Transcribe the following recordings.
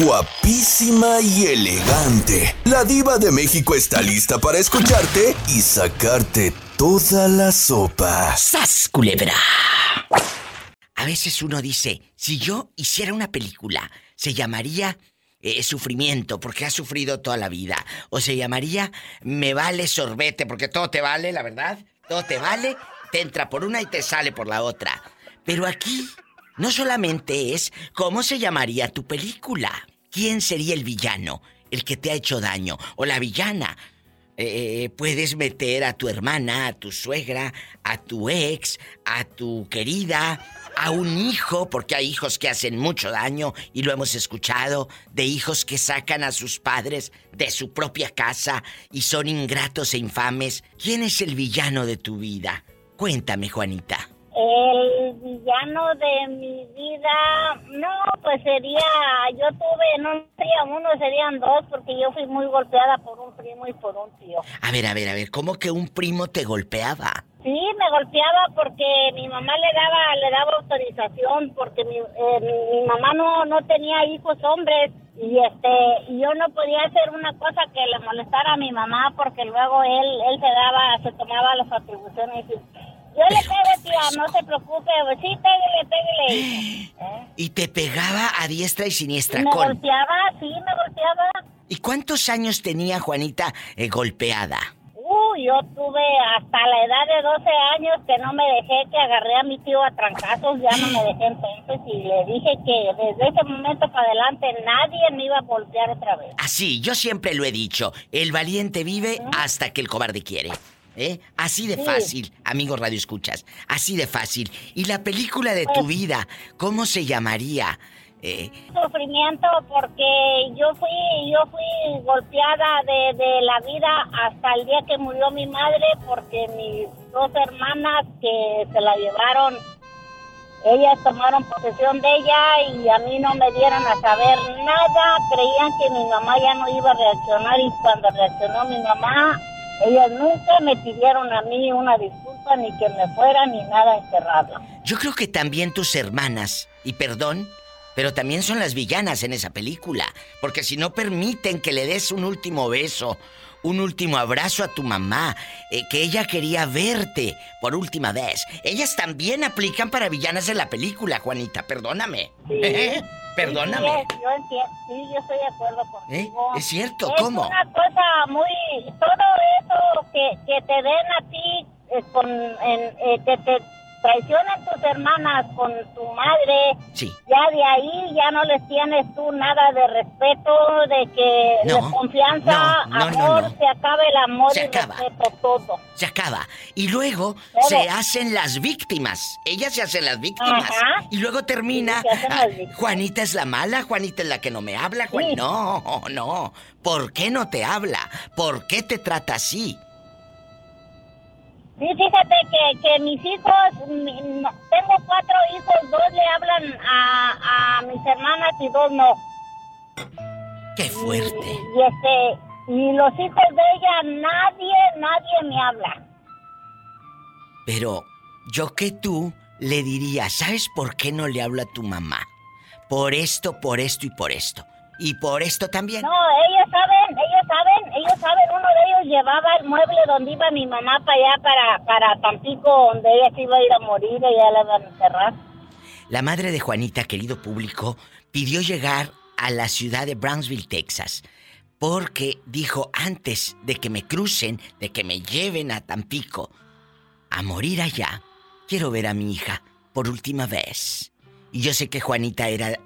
guapísima y elegante. La diva de México está lista para escucharte y sacarte toda la sopa. ¡Sas, culebra! A veces uno dice, si yo hiciera una película, se llamaría eh, Sufrimiento, porque has sufrido toda la vida. O se llamaría Me vale sorbete, porque todo te vale, la verdad. Todo te vale, te entra por una y te sale por la otra. Pero aquí no solamente es cómo se llamaría tu película. ¿Quién sería el villano? El que te ha hecho daño. O la villana. Eh, puedes meter a tu hermana, a tu suegra, a tu ex, a tu querida, a un hijo, porque hay hijos que hacen mucho daño y lo hemos escuchado, de hijos que sacan a sus padres de su propia casa y son ingratos e infames. ¿Quién es el villano de tu vida? Cuéntame, Juanita. El villano de mi vida, no, pues sería, yo tuve, no sería uno, serían dos, porque yo fui muy golpeada por un primo y por un tío. A ver, a ver, a ver, ¿cómo que un primo te golpeaba? Sí, me golpeaba porque mi mamá le daba, le daba autorización, porque mi, eh, mi mamá no, no tenía hijos hombres y este y yo no podía hacer una cosa que le molestara a mi mamá porque luego él él se daba se tomaba las atribuciones y yo le pego, tía, no se preocupe. Sí, pégale, pégale. ¿Eh? Y te pegaba a diestra y siniestra. me golpeaba, sí, me golpeaba. ¿Y cuántos años tenía Juanita eh, golpeada? Uh, yo tuve hasta la edad de 12 años que no me dejé, que agarré a mi tío a trancazos, ya no me dejé entonces y le dije que desde ese momento para adelante nadie me iba a golpear otra vez. Así, yo siempre lo he dicho, el valiente vive hasta que el cobarde quiere. ¿Eh? Así de fácil, amigos Radio Escuchas. Así de fácil. ¿Y la película de tu pues vida, cómo se llamaría? Eh... Sufrimiento porque yo fui, yo fui golpeada de, de, la vida hasta el día que murió mi madre porque mis dos hermanas que se la llevaron, ellas tomaron posesión de ella y a mí no me dieron a saber nada. Creían que mi mamá ya no iba a reaccionar y cuando reaccionó mi mamá ellas nunca me pidieron a mí una disculpa, ni que me fuera, ni nada encerrado. Yo creo que también tus hermanas, y perdón, pero también son las villanas en esa película. Porque si no permiten que le des un último beso, un último abrazo a tu mamá, eh, que ella quería verte por última vez, ellas también aplican para villanas en la película, Juanita, perdóname. Sí. Perdóname. Sí, yo entiendo, sí, yo estoy de acuerdo contigo. ¿Eh? Es cierto, es ¿cómo? Es una cosa muy... Todo eso que, que te den a ti eh, con, en, eh, que te traicionan tus hermanas con tu madre, sí. ya de ahí ya no les tienes tú nada de respeto, de que de confianza, amor, se acaba el amor se y acaba. respeto todo. Se acaba. Y luego se hacen las víctimas. Ellas se hacen las víctimas. Ajá. Y luego termina. Sí, ah, Juanita es la mala, Juanita es la que no me habla. Juan... Sí. No, no. ¿Por qué no te habla? ¿Por qué te trata así? Sí, fíjate que, que mis hijos, mi, no, tengo cuatro hijos, dos le hablan a, a, mis hermanas y dos no. ¡Qué fuerte! Y, y, este, y los hijos de ella, nadie, nadie me habla. Pero yo que tú le diría, ¿sabes por qué no le hablo a tu mamá? Por esto, por esto y por esto. Y por esto también. No, ellos saben, ellos saben, ellos saben, uno de ellos llevaba el mueble donde iba mi mamá para allá, para, para Tampico, donde ella se iba a ir a morir, ya la iban a enterrar. La madre de Juanita, querido público, pidió llegar a la ciudad de Brownsville, Texas, porque dijo, antes de que me crucen, de que me lleven a Tampico, a morir allá, quiero ver a mi hija por última vez. Y yo sé que Juanita era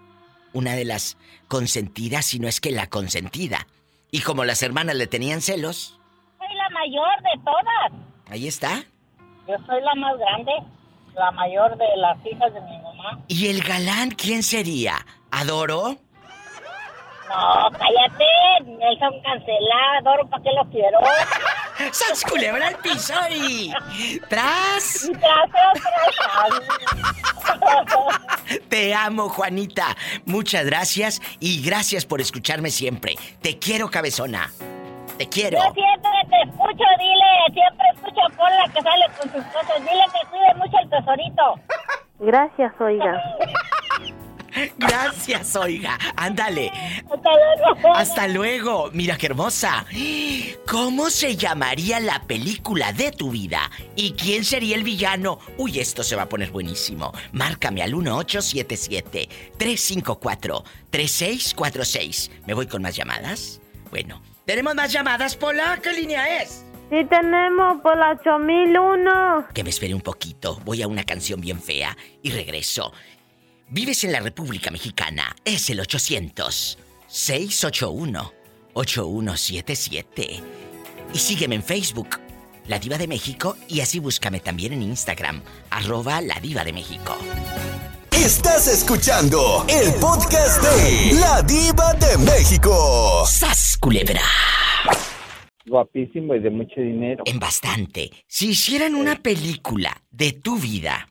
una de las consentidas, si no es que la consentida. Y como las hermanas le tenían celos. Soy la mayor de todas. Ahí está. Yo soy la más grande, la mayor de las hijas de mi mamá. ¿Y el galán quién sería? ¿Adoro? No, cállate, Nelson cancelado, ¿para qué lo quiero? ¡Sas culebra al piso y... ¡Tras! Tras, Te amo, Juanita. Muchas gracias y gracias por escucharme siempre. Te quiero, cabezona. Te quiero. Yo siempre te escucho, dile, siempre escucho a Paula que sale con sus cosas. Dile que cuide mucho el tesorito. Gracias, oiga. Gracias, oiga. Ándale. Hasta luego. Hasta luego. Mira qué hermosa. ¿Cómo se llamaría la película de tu vida? ¿Y quién sería el villano? Uy, esto se va a poner buenísimo. Márcame al 1877-354-3646. ¿Me voy con más llamadas? Bueno, ¿tenemos más llamadas, Pola? ¿Qué línea es? Sí tenemos por la 8001. Que me espere un poquito. Voy a una canción bien fea y regreso. Vives en la República Mexicana. Es el 800 681 8177. Y sígueme en Facebook, La Diva de México, y así búscame también en Instagram, arroba La Diva de México. Estás escuchando el podcast de La Diva de México. ¡Sas, culebra! Guapísimo y de mucho dinero. En bastante. Si hicieran una película de tu vida,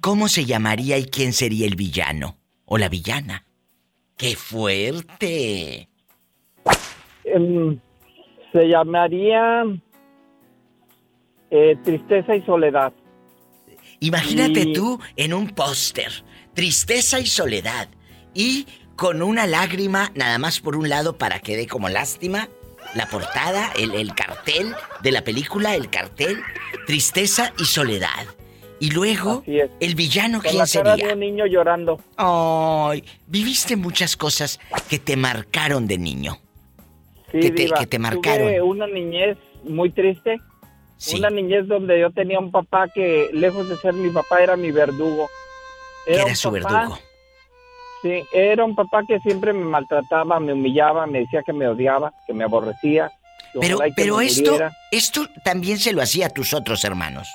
¿cómo se llamaría y quién sería el villano? ¿O la villana? ¡Qué fuerte! Em, se llamaría eh, Tristeza y Soledad. Imagínate Y- tú en un póster, tristeza y soledad, y con una lágrima nada más por un lado para que dé como lástima, la portada, el, el cartel de la película, el cartel, tristeza y soledad. Y luego, el villano, Con ¿quién la cara de sería? un niño llorando. Ay, viviste muchas cosas que te marcaron de niño. Sí, Que te- diva. que te marcaron. Tuve una niñez muy triste. Sí. Una niñez donde yo tenía un papá que, lejos de ser mi papá, era mi verdugo. era su papá- verdugo. Sí, era un papá que siempre me maltrataba, me humillaba, me decía que me odiaba, que me aborrecía. que Pero, pero esto, muriera. esto también se lo hacía a tus otros hermanos.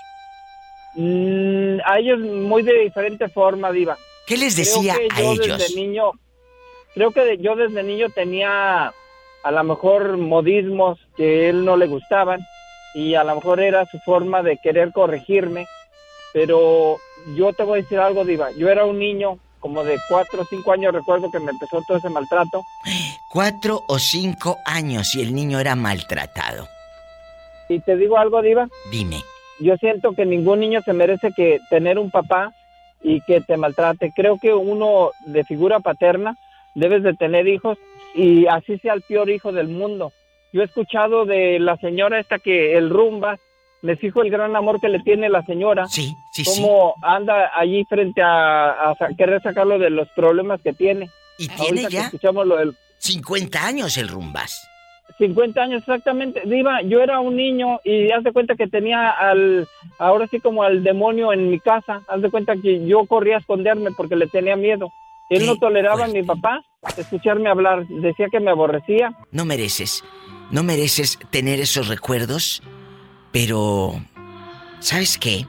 Mm, a ellos muy de diferente forma, Diva. ¿Qué les Creo decía que a yo ellos? Desde niño, creo que yo desde niño tenía a lo mejor modismos que él no le gustaban y a lo mejor era su forma de querer corregirme, pero yo te voy a decir algo, Diva. Yo era un niño como de cuatro o cinco años, recuerdo que me empezó todo ese maltrato. Cuatro o cinco años y el niño era maltratado. Y te digo algo, Diva, Dime, yo siento que ningún niño se merece que tener un papá y que te maltrate. Creo que uno de figura paterna debes de tener hijos y así sea el peor hijo del mundo. Yo he escuchado de la señora esta que el rumba me fijo el gran amor que le tiene la señora, sí, sí, sí. cómo anda allí frente a, a querer sacarlo de los problemas que tiene. Y tiene Ahorita que ya escuchamos lo del 50 años el rumbas. 50 años exactamente. Diva, yo era un niño y haz de cuenta que tenía al, ahora sí como al demonio en mi casa. Haz de cuenta que yo corría a esconderme porque le tenía miedo. Él no toleraba a fuerte. mi papá escucharme hablar. Decía que me aborrecía. No mereces, no mereces tener esos recuerdos, pero ¿sabes qué?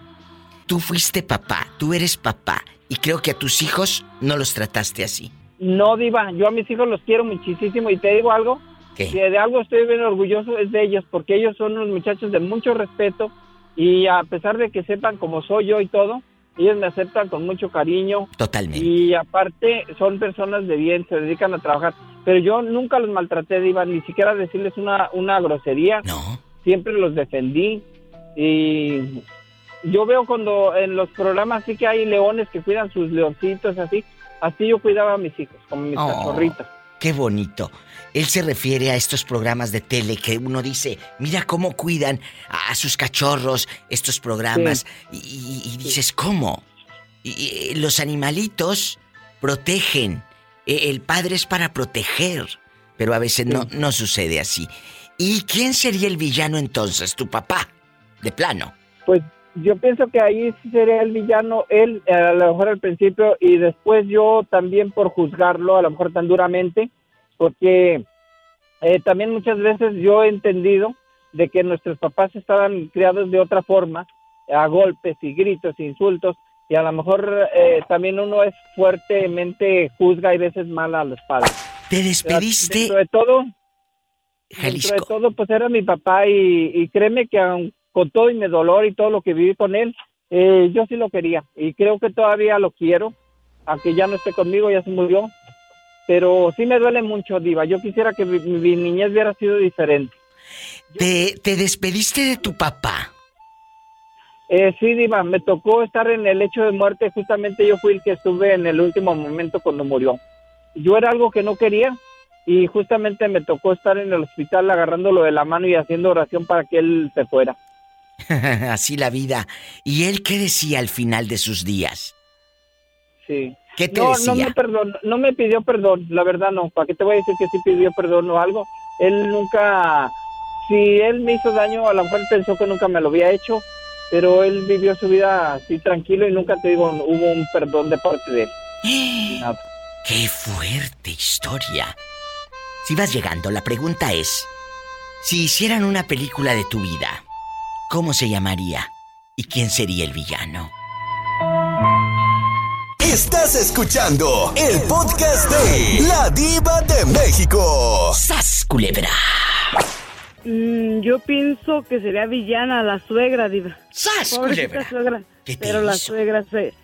Tú fuiste papá, tú eres papá, y creo que a tus hijos no los trataste así. No, Diva, yo a mis hijos los quiero muchísimo y te digo algo. ¿Qué? de algo estoy bien orgulloso es de ellos porque ellos son unos muchachos de mucho respeto y a pesar de que sepan cómo soy yo y todo, ellos me aceptan con mucho cariño. Totalmente. Y aparte son personas de bien, se dedican a trabajar. Pero yo nunca los maltraté, Diva, ni siquiera decirles una, una grosería. No, Siempre los defendí. Y yo veo cuando en los programas sí que hay leones que cuidan sus leoncitos, así. Así yo cuidaba a mis hijos, como mis Oh. cachorritos. qué bonito. Él se refiere a estos programas de tele que uno dice, mira cómo cuidan a, a sus cachorros estos programas. Y, y- y dices, ¿cómo? Y- y, los animalitos protegen. E- El padre es para proteger. Pero a veces no, no sucede así. ¿Y quién sería el villano entonces? ¿Tu papá? De plano. Pues yo pienso que ahí sí sería el villano, él eh, a lo mejor al principio y después yo también por juzgarlo a lo mejor tan duramente, porque eh, también muchas veces yo he entendido de que nuestros papás estaban criados de otra forma, a golpes y gritos, insultos, y a lo mejor eh, también uno es fuertemente juzga y veces mal a los padres. Te despediste, Dentro de todo, Dentro de Jalisco. todo, pues era mi papá y, y créeme que aun con todo y mi dolor y todo lo que viví con él, eh, yo sí lo quería y creo que todavía lo quiero, aunque ya no esté conmigo, ya se murió, pero sí me duele mucho, Diva. Yo quisiera que mi, mi niñez hubiera sido diferente. Te, te despediste de tu papá. Eh, sí, Diva, me tocó estar en el hecho de muerte. Justamente yo fui el que estuve en el último momento cuando murió. Yo era algo que no quería y justamente me tocó estar en el hospital agarrándolo de la mano y haciendo oración para que él se fuera. Así la vida. ¿Y él qué decía al final de sus días? Sí. ¿Qué te no, decía? No me, perdón, no me pidió perdón, la verdad no. ¿Para qué te voy a decir que sí pidió perdón o algo? Él nunca, si él me hizo daño, a lo mejor pensó que nunca me lo había hecho, pero él vivió su vida así tranquilo y nunca te digo, hubo un perdón de parte de él. Nada. ¡Qué fuerte historia! Si vas llegando, la pregunta es, si hicieran una película de tu vida, ¿cómo se llamaría? ¿Y quién sería el villano? Estás escuchando el podcast de La Diva de México. ¡Sas, culebra! Mm, yo pienso que sería villana la suegra, diva. ¡Sas, Pobrecita culebra! suegra. ¿Qué te Pero la suegra se,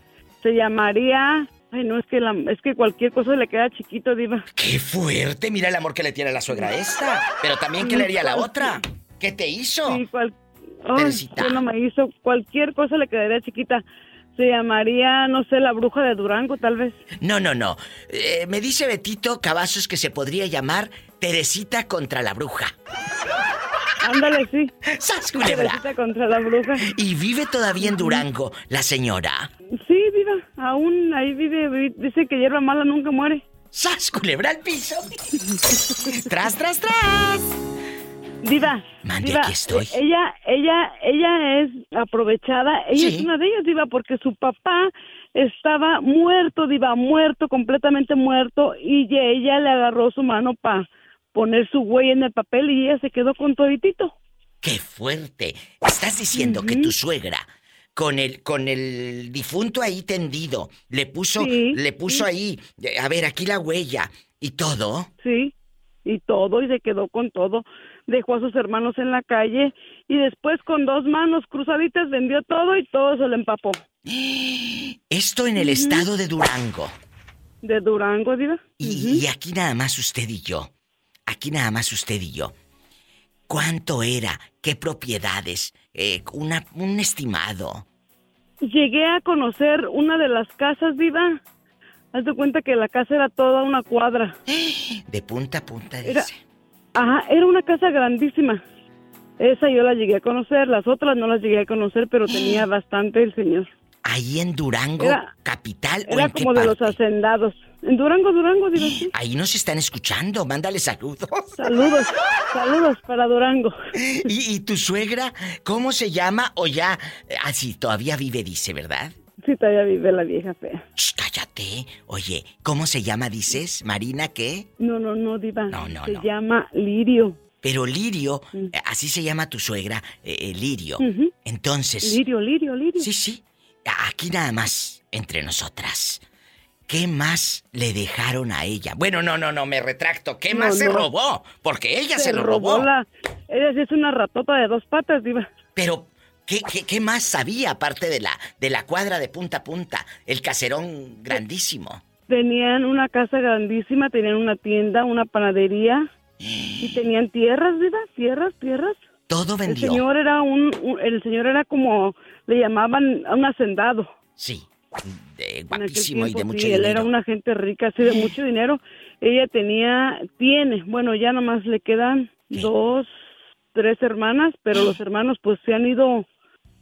se llamaría... Ay, no, es que, la, es que cualquier cosa le queda chiquito, diva. ¡Qué fuerte! Mira el amor que le tiene a la suegra esta. Pero también, ¿qué le haría a la otra? ¿Qué te hizo? Sí, cual... Ay, Teresita. ¿qué no me hizo. Cualquier cosa le quedaría chiquita. Se llamaría, no sé, la bruja de Durango, tal vez. No, no, no. Eh, me dice Betito Cavazos que se podría llamar Teresita contra la bruja. Ándale, sí. ¡Sas, culebra! Teresita contra la bruja. Y vive todavía en Durango, la señora. Sí, diva. Aún ahí vive. vi- Dice que hierba mala nunca muere. ¡Sas, culebra al piso! ¡Tras, tras, tras! Diva. Mande, diva, aquí estoy. eh, Ella, ella, ella es aprovechada. Ella Sí. es una de ellas, diva, porque su papá estaba muerto, diva, muerto, completamente muerto, y ella le agarró su mano para poner su huella en el papel y ella se quedó con toditito. ¡Qué fuerte! Estás diciendo que tu suegra, con el, con el difunto ahí tendido, le puso, Sí, le puso ahí, eh, a ver, aquí la huella y todo. Sí, y todo, y se quedó con todo. Dejó a sus hermanos en la calle y después con dos manos cruzaditas vendió todo y todo se lo empapó. Esto en el estado de Durango. De Durango, diva. Y, y aquí nada más usted y yo. Aquí nada más usted y yo. ¿Cuánto era? ¿Qué propiedades? Eh, una, un estimado. Llegué a conocer una de las casas, diva. Haz de cuenta que la casa era toda una cuadra. De punta a punta, Era- dice. Ajá, era una casa grandísima. Esa yo la llegué a conocer, las otras no las llegué a conocer, pero tenía bastante el señor. Ahí en Durango, Era- capital o Era en qué como de los hacendados. En Durango, Durango, diva. sí. Ahí nos están escuchando, mándale saludos. Saludos, saludos para Durango. ¿Y, y tu suegra, cómo se llama? O ya, eh, ah, sí, todavía vive, dice, ¿verdad? Sí, todavía vive la vieja fea. Shh, cállate. Oye, ¿cómo se llama, dices? ¿Marina qué? No, no, no, diva. No, no, Se no. llama Lirio. Pero Lirio, Mm. eh, así se llama tu suegra, eh, eh, Lirio. Entonces, Lirio, Lirio, Lirio. sí, sí, aquí nada más, entre nosotras. ¿Qué más le dejaron a ella? Bueno, no, no, no, me retracto. ¿Qué No, más se robó? Porque ella se, lo robó. la... Ella es una ratota de dos patas, diva. Pero, ¿qué, qué, qué más sabía aparte de la, de la cuadra de punta a punta? El caserón grandísimo. Tenían una casa grandísima, tenían una tienda, una panadería y tenían tierras, diva, tierras, tierras. Todo El vendió. señor era un, un- el señor era como le llamaban a un hacendado. Sí, de guapísimo y de mucho sí, él dinero. era una gente rica, así de mucho dinero. Ella tenía, tiene, bueno, ya nomás le quedan ¿Qué? dos, tres hermanas, pero los hermanos pues se han ido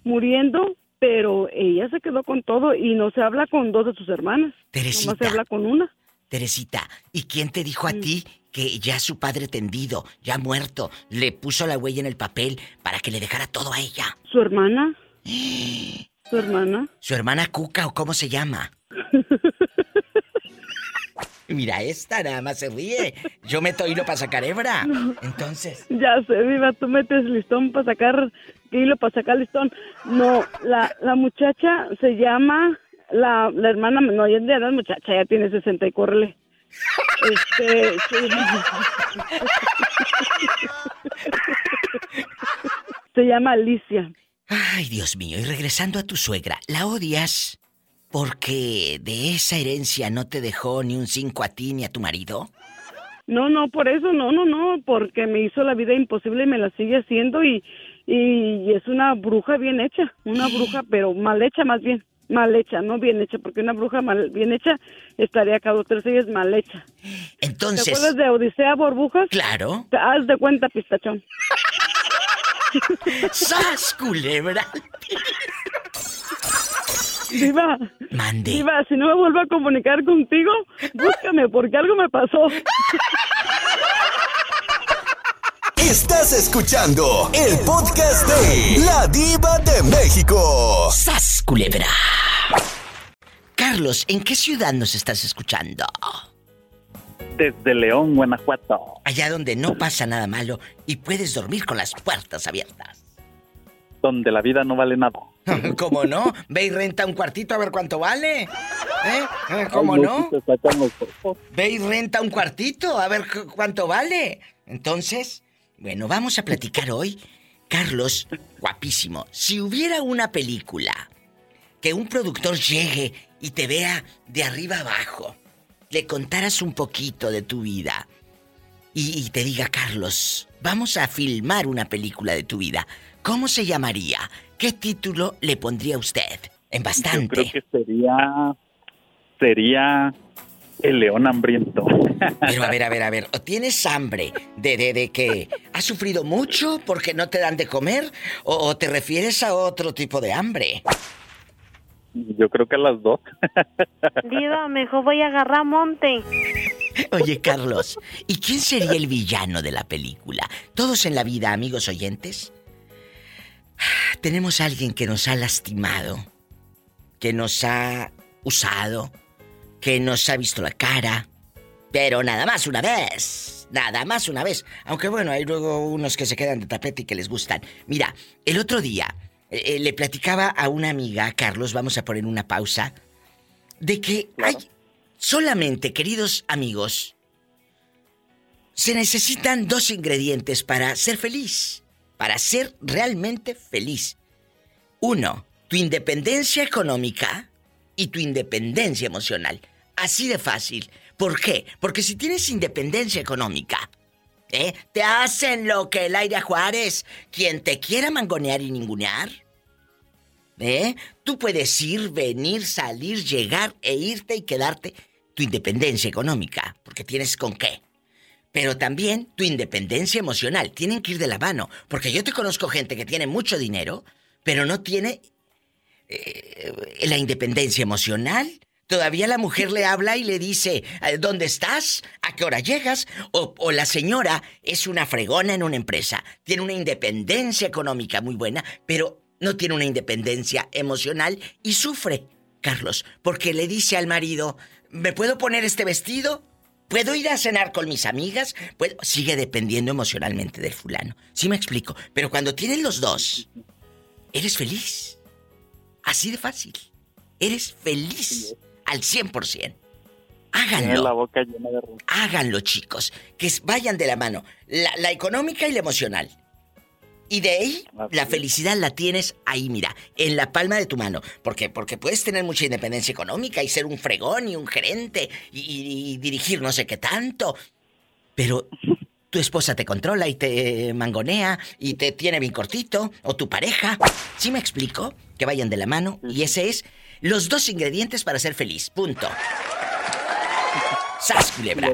muriendo, pero ella se quedó con todo y no se habla con dos de sus hermanas. Teresita. Nomás se habla con una. Teresita, ¿y quién te dijo a Mm. ti que ya su padre tendido, ya muerto, le puso la huella en el papel para que le dejara todo a ella? ¿Su hermana? ¿Su hermana? ¿Su hermana Cuca o cómo se llama? Mira, esta nada más se ríe. Yo meto hilo para sacar hebra. Entonces, Ya sé, viva, tú metes listón para sacar hilo para sacar listón. No, la, la muchacha se llama, la, la hermana, no, ya es muchacha, ya tiene 60 y córrele. Este, se llama Alicia. ay Dios mío, y regresando a tu suegra, ¿la odias porque de esa herencia no te dejó ni un cinco a ti ni a tu marido? No, no, por eso, no, no, no, porque me hizo la vida imposible y me la sigue haciendo y, y es una bruja bien hecha, una bruja, pero mal hecha más bien, mal hecha, no bien hecha, porque una bruja mal, bien hecha estaría cada tres es mal hecha. Entonces. ¿Te acuerdas de Odisea Burbujas? Claro. Te haz de cuenta, pistachón. ¡Sas, culebra! Diva. Mande. Diva, si no me vuelvo a comunicar contigo, búscame porque algo me pasó. Estás escuchando el podcast de La Diva de México. ¡Sas, culebra! Carlos, ¿en qué ciudad nos estás escuchando? Desde León, Guanajuato. Allá donde no pasa nada malo y puedes dormir con las puertas abiertas. Donde la vida no vale nada. ¿Cómo no? Ve y renta un cuartito a ver cuánto vale. ¿Eh? ¿Eh? ¿Cómo no? Ve y renta un cuartito a ver cuánto vale. Entonces, bueno, vamos a platicar hoy. Carlos, guapísimo. Si hubiera una película que un productor llegue y te vea de arriba abajo, le contaras un poquito de tu vida y, y te diga, Carlos, vamos a filmar una película de tu vida. ¿Cómo se llamaría? ¿Qué título le pondría usted? En bastante. Yo creo que sería. Sería. El león hambriento. Pero a ver, a ver, a ver. ¿O ¿Tienes hambre de, de, de que has sufrido mucho porque no te dan de comer? ¿O, o te refieres a otro tipo de hambre? Yo creo que a las dos. Diva, mejor voy a agarrar monte. Oye, Carlos, ¿y quién sería el villano de la película? Todos en la vida, amigos oyentes, tenemos a alguien que nos ha lastimado, que nos ha usado, que nos ha visto la cara, pero nada más una vez, nada más una vez. Aunque bueno, hay luego unos que se quedan de tapete y que les gustan. Mira, el otro día eh, le platicaba a una amiga, Carlos, vamos a poner una pausa, de que hay solamente, queridos amigos, se necesitan dos ingredientes para ser feliz para ser realmente feliz. Uno, tu independencia económica y tu independencia emocional. Así de fácil. ¿Por qué? Porque si tienes independencia económica, ¿eh? Te hacen lo que el aire a Juárez, quien te quiera mangonear y ningunear. ¿Eh? Tú puedes ir, venir, salir, llegar e irte y quedarte tu independencia económica, porque tienes con qué pero también tu independencia emocional. Tienen que ir de la mano. Porque yo te conozco gente que tiene mucho dinero, pero no tiene eh, la independencia emocional. Todavía la mujer le habla y le dice, ¿dónde estás? ¿A qué hora llegas? O, la señora es una fregona en una empresa. Tiene una independencia económica muy buena, pero no tiene una independencia emocional y sufre, Carlos, porque le dice al marido, ¿me puedo poner este vestido? ¿Puedo ir a cenar con mis amigas? Sigue dependiendo emocionalmente del fulano. Sí me explico. Pero cuando tienes los dos, eres feliz. Así de fácil. Eres feliz al 100%. Háganlo. La boca llena de Háganlo, chicos. Que vayan de la mano. La, la económica y la emocional. Y de ahí, Así la felicidad la tienes ahí, mira, en la palma de tu mano. ¿Por qué? Porque puedes tener mucha independencia económica y ser un fregón y un gerente y, y, y dirigir no sé qué tanto. Pero tu esposa te controla y te mangonea y te tiene bien cortito, o tu pareja. ¿Sí me explico? Que vayan de la mano y ese es los dos ingredientes para ser feliz. Punto. ¡Sas, culebra!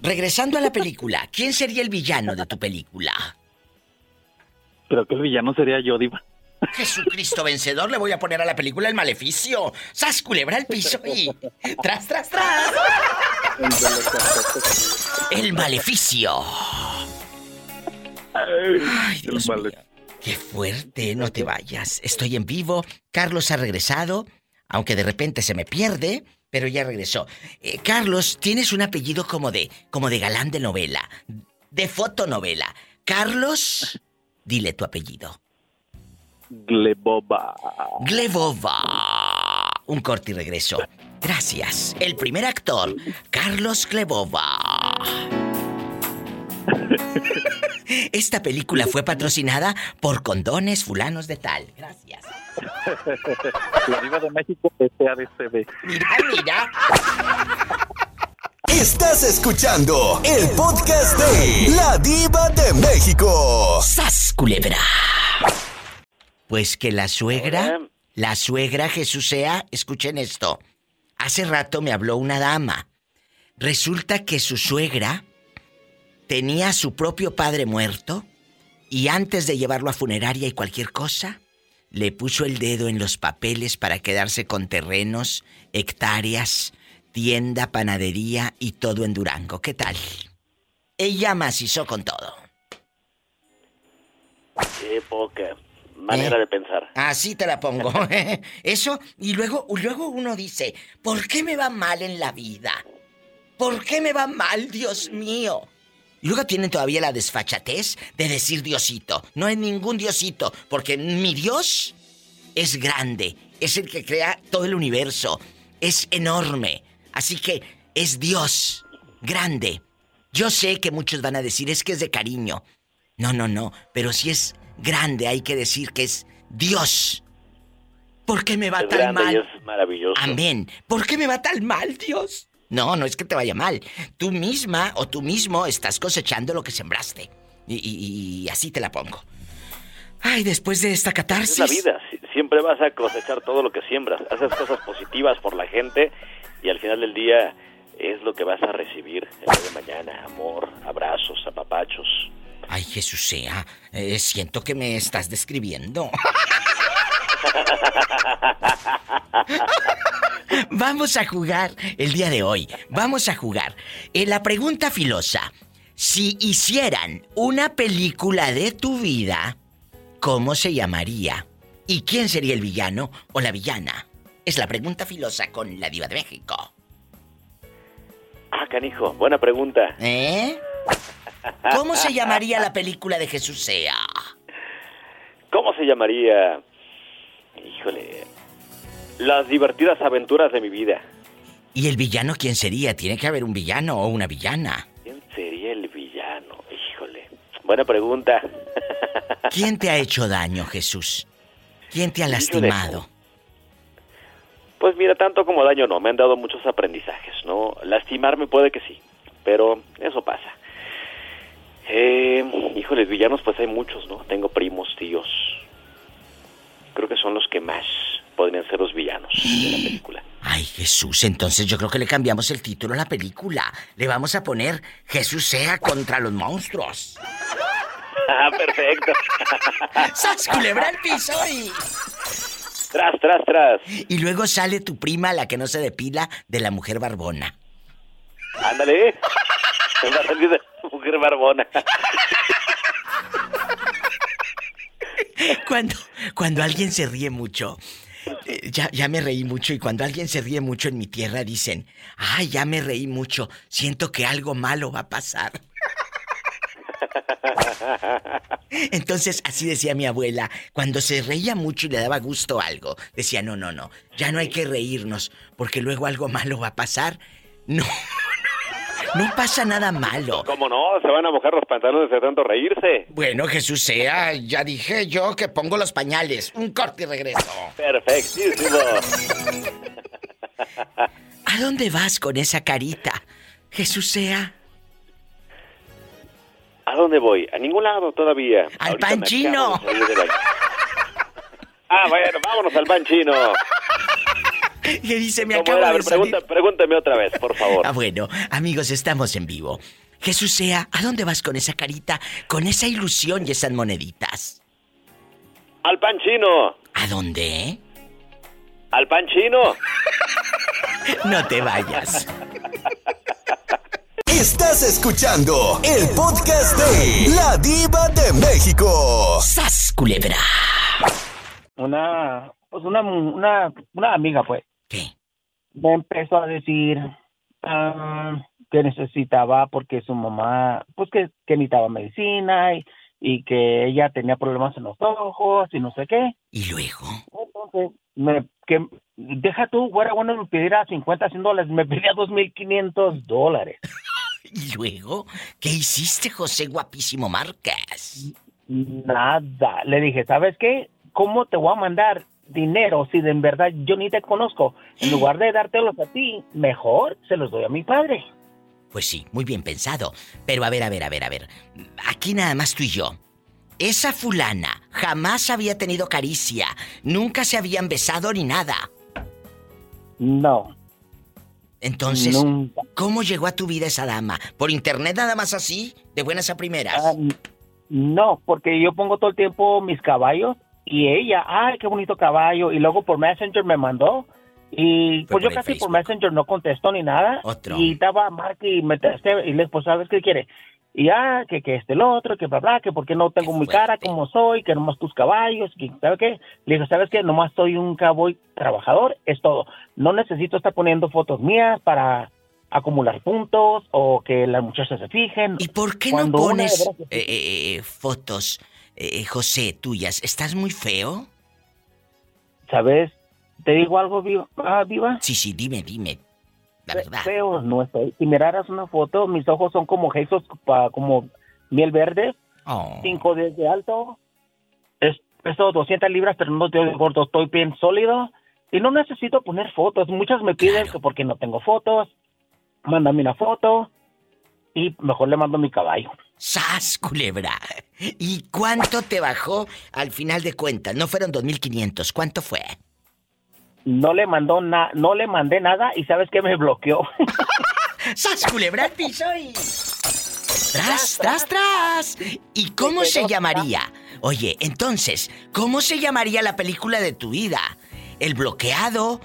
Regresando a la película, ¿quién sería el villano de tu película? Creo que el villano sería yo, Diva. Jesucristo vencedor, le voy a poner a la película El Maleficio. ¡Sas, culebra al piso y... ¡Tras, tras, tras! El Maleficio. Ay, Dios mío. Qué fuerte, no te vayas. Estoy en vivo. Carlos ha regresado, aunque de repente se me pierde, pero ya regresó. Eh, Carlos, tienes un apellido como de, como de galán de novela, de fotonovela. Carlos, dile tu apellido. Glebova. Glebova. Un corte y regreso. Gracias. El primer actor, Carlos Glebova. Esta película fue patrocinada por Condones Fulanos de Tal. Gracias. La Diva de México SADCB. Mira, mira. Estás escuchando el podcast de La Diva de México. ¡Sas, culebra! Pues que la suegra, la suegra Jesús sea, escuchen esto. Hace rato me habló una dama. Resulta que su suegra tenía a su propio padre muerto y antes de llevarlo a funeraria y cualquier cosa, le puso el dedo en los papeles para quedarse con terrenos, hectáreas, tienda, panadería y todo en Durango. ¿Qué tal? Ella macizó con todo. Qué poca manera ¿Eh? de pensar. Así te la pongo. Eso, y luego, luego uno dice, ¿por qué me va mal en la vida? ¿Por qué me va mal, Dios mío? Y luego tienen todavía la desfachatez de decir Diosito. No es ningún Diosito, porque mi Dios es grande, es el que crea todo el universo, es enorme. Así que es Dios, grande. Yo sé que muchos van a decir es que es de cariño. No, no, no, pero si es grande hay que decir que es Dios. ¿Por qué me va Es tan grande mal? y es maravilloso. Amén. ¿Por qué me va tan mal, Dios? No, no es que te vaya mal. Tú misma o tú mismo estás cosechando lo que sembraste. Y, y- y así te la pongo. Ay, después de esta catarsis. Es la vida. Si- Siempre vas a cosechar todo lo que siembras. Haces cosas positivas por la gente y al final del día es lo que vas a recibir el día de mañana. Amor, abrazos, apapachos. Ay, Jesús sea. eh, siento que me estás describiendo. Vamos a jugar el día de hoy. Vamos a jugar. En la pregunta filosa. Si hicieran una película de tu vida, ¿cómo se llamaría? ¿Y quién sería el villano o la villana? Es la pregunta filosa con la diva de México. Ah, canijo, buena pregunta. ¿Eh? ¿Cómo se llamaría la película de Jesús sea? ¿Cómo se llamaría? Híjole. Las divertidas aventuras de mi vida. ¿Y el villano quién sería? Tiene que haber un villano o una villana. ¿Quién sería el villano? Híjole. Buena pregunta. ¿Quién te ha hecho daño, Jesús? ¿Quién te ha lastimado? Pues mira, tanto como daño no, me han dado muchos aprendizajes, ¿no? Lastimarme puede que sí, pero eso pasa. Eh, híjoles, villanos pues hay muchos, ¿no? Tengo primos, tíos. Creo que son los que más podrían ser los villanos de la película. Ay, Jesús, entonces yo creo que le cambiamos el título a la película. Le vamos a poner Jesús sea contra los monstruos. Ah, perfecto. ¡Sas culebra al piso y... Tras, tras, tras. Y luego sale tu prima, la que no se depila, de la mujer barbona. Ándale. Va a salir de mujer barbona. Cuando, cuando alguien se ríe mucho, eh, ya, ya me reí mucho y cuando alguien se ríe mucho en mi tierra dicen, ay, ya me reí mucho, siento que algo malo va a pasar. Entonces, así decía mi abuela, cuando se reía mucho y le daba gusto algo, decía, no, no, no, ya no hay que reírnos, porque luego algo malo va a pasar. No, no pasa nada malo. ¿Cómo no? Se van a mojar los pantalones de tanto reírse. Bueno, Jesús sea, ya dije yo que pongo los pañales. Un corte y regreso. Perfectísimo. ¿A dónde vas con esa carita? Jesús sea. ¿A dónde voy? A ningún lado todavía. Al Ahorita pan chino. Ah, bueno, vámonos al pan chino. Que dice, me ¿Cómo acabo era? A de ver, salir. pregunta- pregúntame otra vez, por favor. Ah, bueno, amigos, estamos en vivo. Jesús sea, ¿a dónde vas con esa carita, con esa ilusión y esas moneditas? Al pan chino. ¿A dónde? Al pan chino. No te vayas. Estás escuchando el podcast de La Diva de México. ¡Sas, culebra! Una, pues una, una, una amiga, pues, ¿Qué? me empezó a decir ah, que necesitaba porque su mamá, pues que, que necesitaba medicina y, y que ella tenía problemas en los ojos y no sé qué. ¿Y luego? Entonces, me, que, deja tú, güera, bueno, me pidiera 50, 100 dólares, me pedía 2.500 dólares. ¿Y luego? ¿Qué hiciste, José Guapísimo Márquez? Nada. Le dije, ¿sabes qué? ¿Cómo te voy a mandar dinero si de en verdad yo ni te conozco? En lugar de dártelos a ti, mejor se los doy a mi padre. Pues sí, muy bien pensado. Pero a ver, a ver, a ver, a ver. Aquí nada más tú y yo. Esa fulana jamás había tenido caricia. Nunca se habían besado ni nada. No. Entonces, Nunca. ¿cómo llegó a tu vida esa dama? ¿Por internet nada más así? ¿De buenas a primeras? Ah, no, porque yo pongo todo el tiempo mis caballos y ella, ay, qué bonito caballo. Y luego por Messenger me mandó. Y pues yo casi Facebook. por Messenger no contestó ni nada. Otro. Y estaba Mark y me testé y le pues, ¿sabes qué quiere? Y ya, que, que este el otro, que bla, bla, que porque no tengo Qué mi cara como soy, que nomás tus caballos, que ¿sabes qué? Le digo, ¿sabes qué? Nomás soy un cowboy trabajador, es todo. No necesito estar poniendo fotos mías para acumular puntos o que las muchachas se fijen. ¿Y por qué no Cuando pones eh, eh, eh, fotos, eh, José, tuyas? ¿Estás muy feo? ¿Sabes? ¿Te digo algo, Viva? Ah, Viva? Sí, sí, dime, dime. La verdad. Feo no estoy. Si miraras una foto, mis ojos son como gesos, como miel verde, Oh. 5 de alto. Es, peso 200 libras, pero no estoy gordo, estoy bien sólido. Y no necesito poner fotos. Muchas me piden Claro. que porque no tengo fotos, mándame una foto. Y mejor le mando mi caballo. ¡Sas, culebra! ¿Y cuánto te bajó al final de cuentas? No fueron 2.500, ¿cuánto fue? No le mandó na no le mandé nada y sabes que me bloqueó. ¡Sas, culebra al piso y... ¡Tras, tras, tras! ¿Y cómo se llamaría? Oye, entonces, ¿cómo se llamaría la película de tu vida? ¿El bloqueado?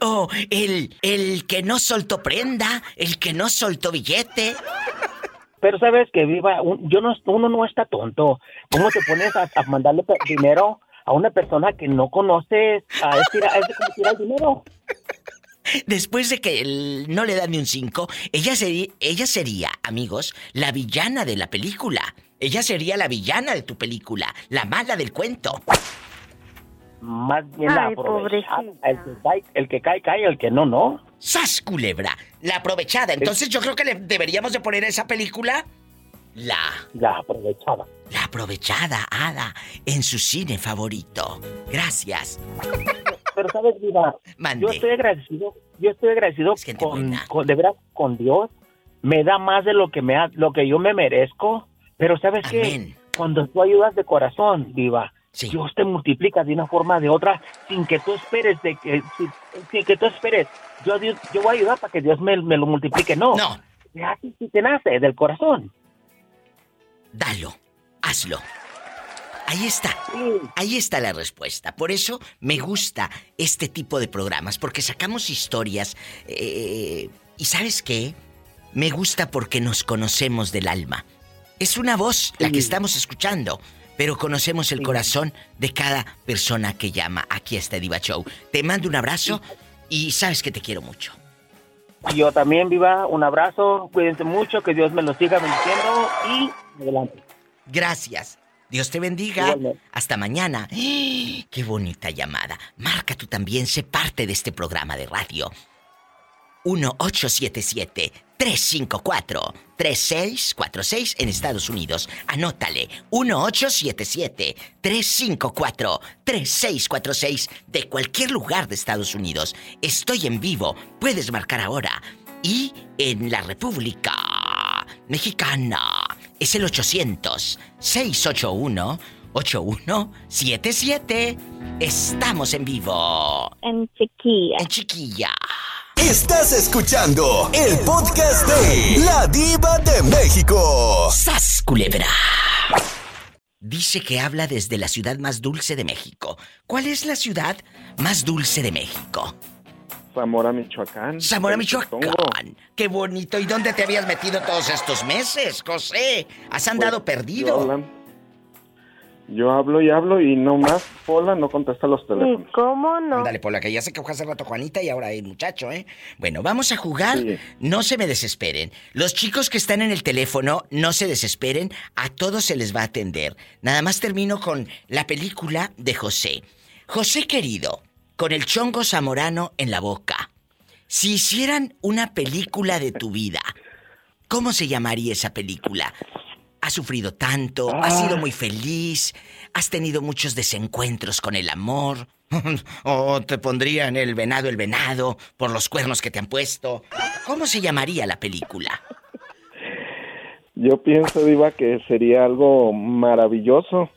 ¿O el, el que no soltó prenda? ¿El que no soltó billete? Pero sabes que viva, un- yo no, uno no está tonto. ¿Cómo te pones a, a mandarle dinero a una persona que no conoces? A es, tira- es como tirar dinero. Después de que él no le da ni un 5, ella sería, ella sería, amigos, la villana de la película. Ella sería la villana de tu película, la mala del cuento. Más bien la Ay, aprovechada. El que, cae, el que cae, cae, el que no, no. ¡Sas, culebra! La aprovechada. Entonces yo creo que le deberíamos de poner a esa película la... La aprovechada. La aprovechada, Ada, en su cine favorito. Gracias. Pero sabes, Viva, Mande. yo estoy agradecido, yo estoy agradecido Es gente con, con- de veras con Dios. Me da más de lo que me ha- lo que yo me merezco. Pero sabes Amén. qué? Cuando tú ayudas de corazón, Viva, Sí. Dios te multiplica de una forma o de otra sin que tú esperes de que sin, sin que tú esperes. Yo, Dios- yo voy a ayudar para que Dios me, me lo multiplique. No. No, hace si te nace del corazón. dalo, hazlo. Ahí está. Sí. Ahí está la respuesta. Por eso me gusta este tipo de programas, porque sacamos historias. eh, ¿Y sabes qué? Me gusta porque nos conocemos del alma. Es una voz la que estamos escuchando, pero conocemos el corazón de cada persona que llama aquí a este Diva Show. Te mando un abrazo y sabes que te quiero mucho. Yo también, Viva, un abrazo, cuídense mucho, que Dios me lo siga bendiciendo y adelante. Gracias. Dios te bendiga. Igualmente. Hasta mañana. ¡Qué bonita llamada! Marca tú también, sé parte de este programa de radio. 1877-354-3646 en Estados Unidos. Anótale. 1877-354-3646 de cualquier lugar de Estados Unidos. Estoy en vivo. Puedes marcar ahora. Y en la República Mexicana es el 800-681-8177. Estamos en vivo. En chiquilla. En chiquilla. Estás escuchando el podcast de La Diva de México. ¡Sas, culebra! Dice que habla desde la ciudad más dulce de México. ¿Cuál es la ciudad más dulce de México? Zamora, Michoacán. Zamora. Michoacán. ¡Qué bonito! ¿Y dónde te habías metido todos estos meses, José? ¿Has andado Pues, perdido? Yo, yo hablo y hablo y no más, Pola no contesta los ¿Y teléfonos. cómo no? Ándale, Pola, que ya se quejó hace rato Juanita y ahora el muchacho, ¿eh? Bueno, vamos a jugar. Sí. No se me desesperen. Los chicos que están en el teléfono, no se desesperen. A todos se les va a atender. Nada más termino con la película de José. José querido, con el chongo zamorano en la boca. Si hicieran una película de tu vida, ¿cómo se llamaría esa película? Has sufrido tanto, has sido muy feliz, has tenido muchos desencuentros con el amor. o te pondrían el venado el venado por los cuernos que te han puesto. ¿Cómo se llamaría la película? Yo pienso, Diva, que sería algo maravilloso,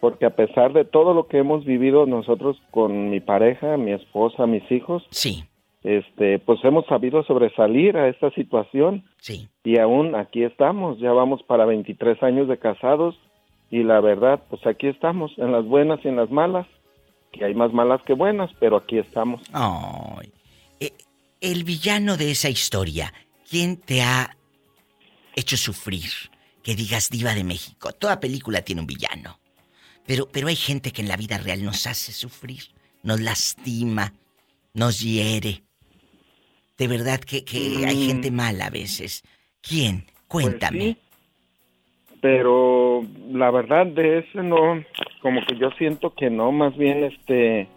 porque a pesar de todo lo que hemos vivido nosotros con mi pareja, mi esposa, mis hijos, Sí, este, pues hemos sabido sobresalir a esta situación sí. y aún aquí estamos, ya vamos para 23 años de casados y la verdad, pues aquí estamos, en las buenas y en las malas, que hay más malas que buenas, pero aquí estamos. Ay. Eh, el villano de esa historia, ¿quién te ha hecho sufrir? Que digas diva de México. Toda película tiene un villano. Pero, pero hay gente que en la vida real nos hace sufrir, nos lastima, nos hiere. De verdad que, que hay Mm. gente mala a veces. ¿Quién? Cuéntame. Pues sí, pero la verdad de ese no, como que yo siento que no, más bien este,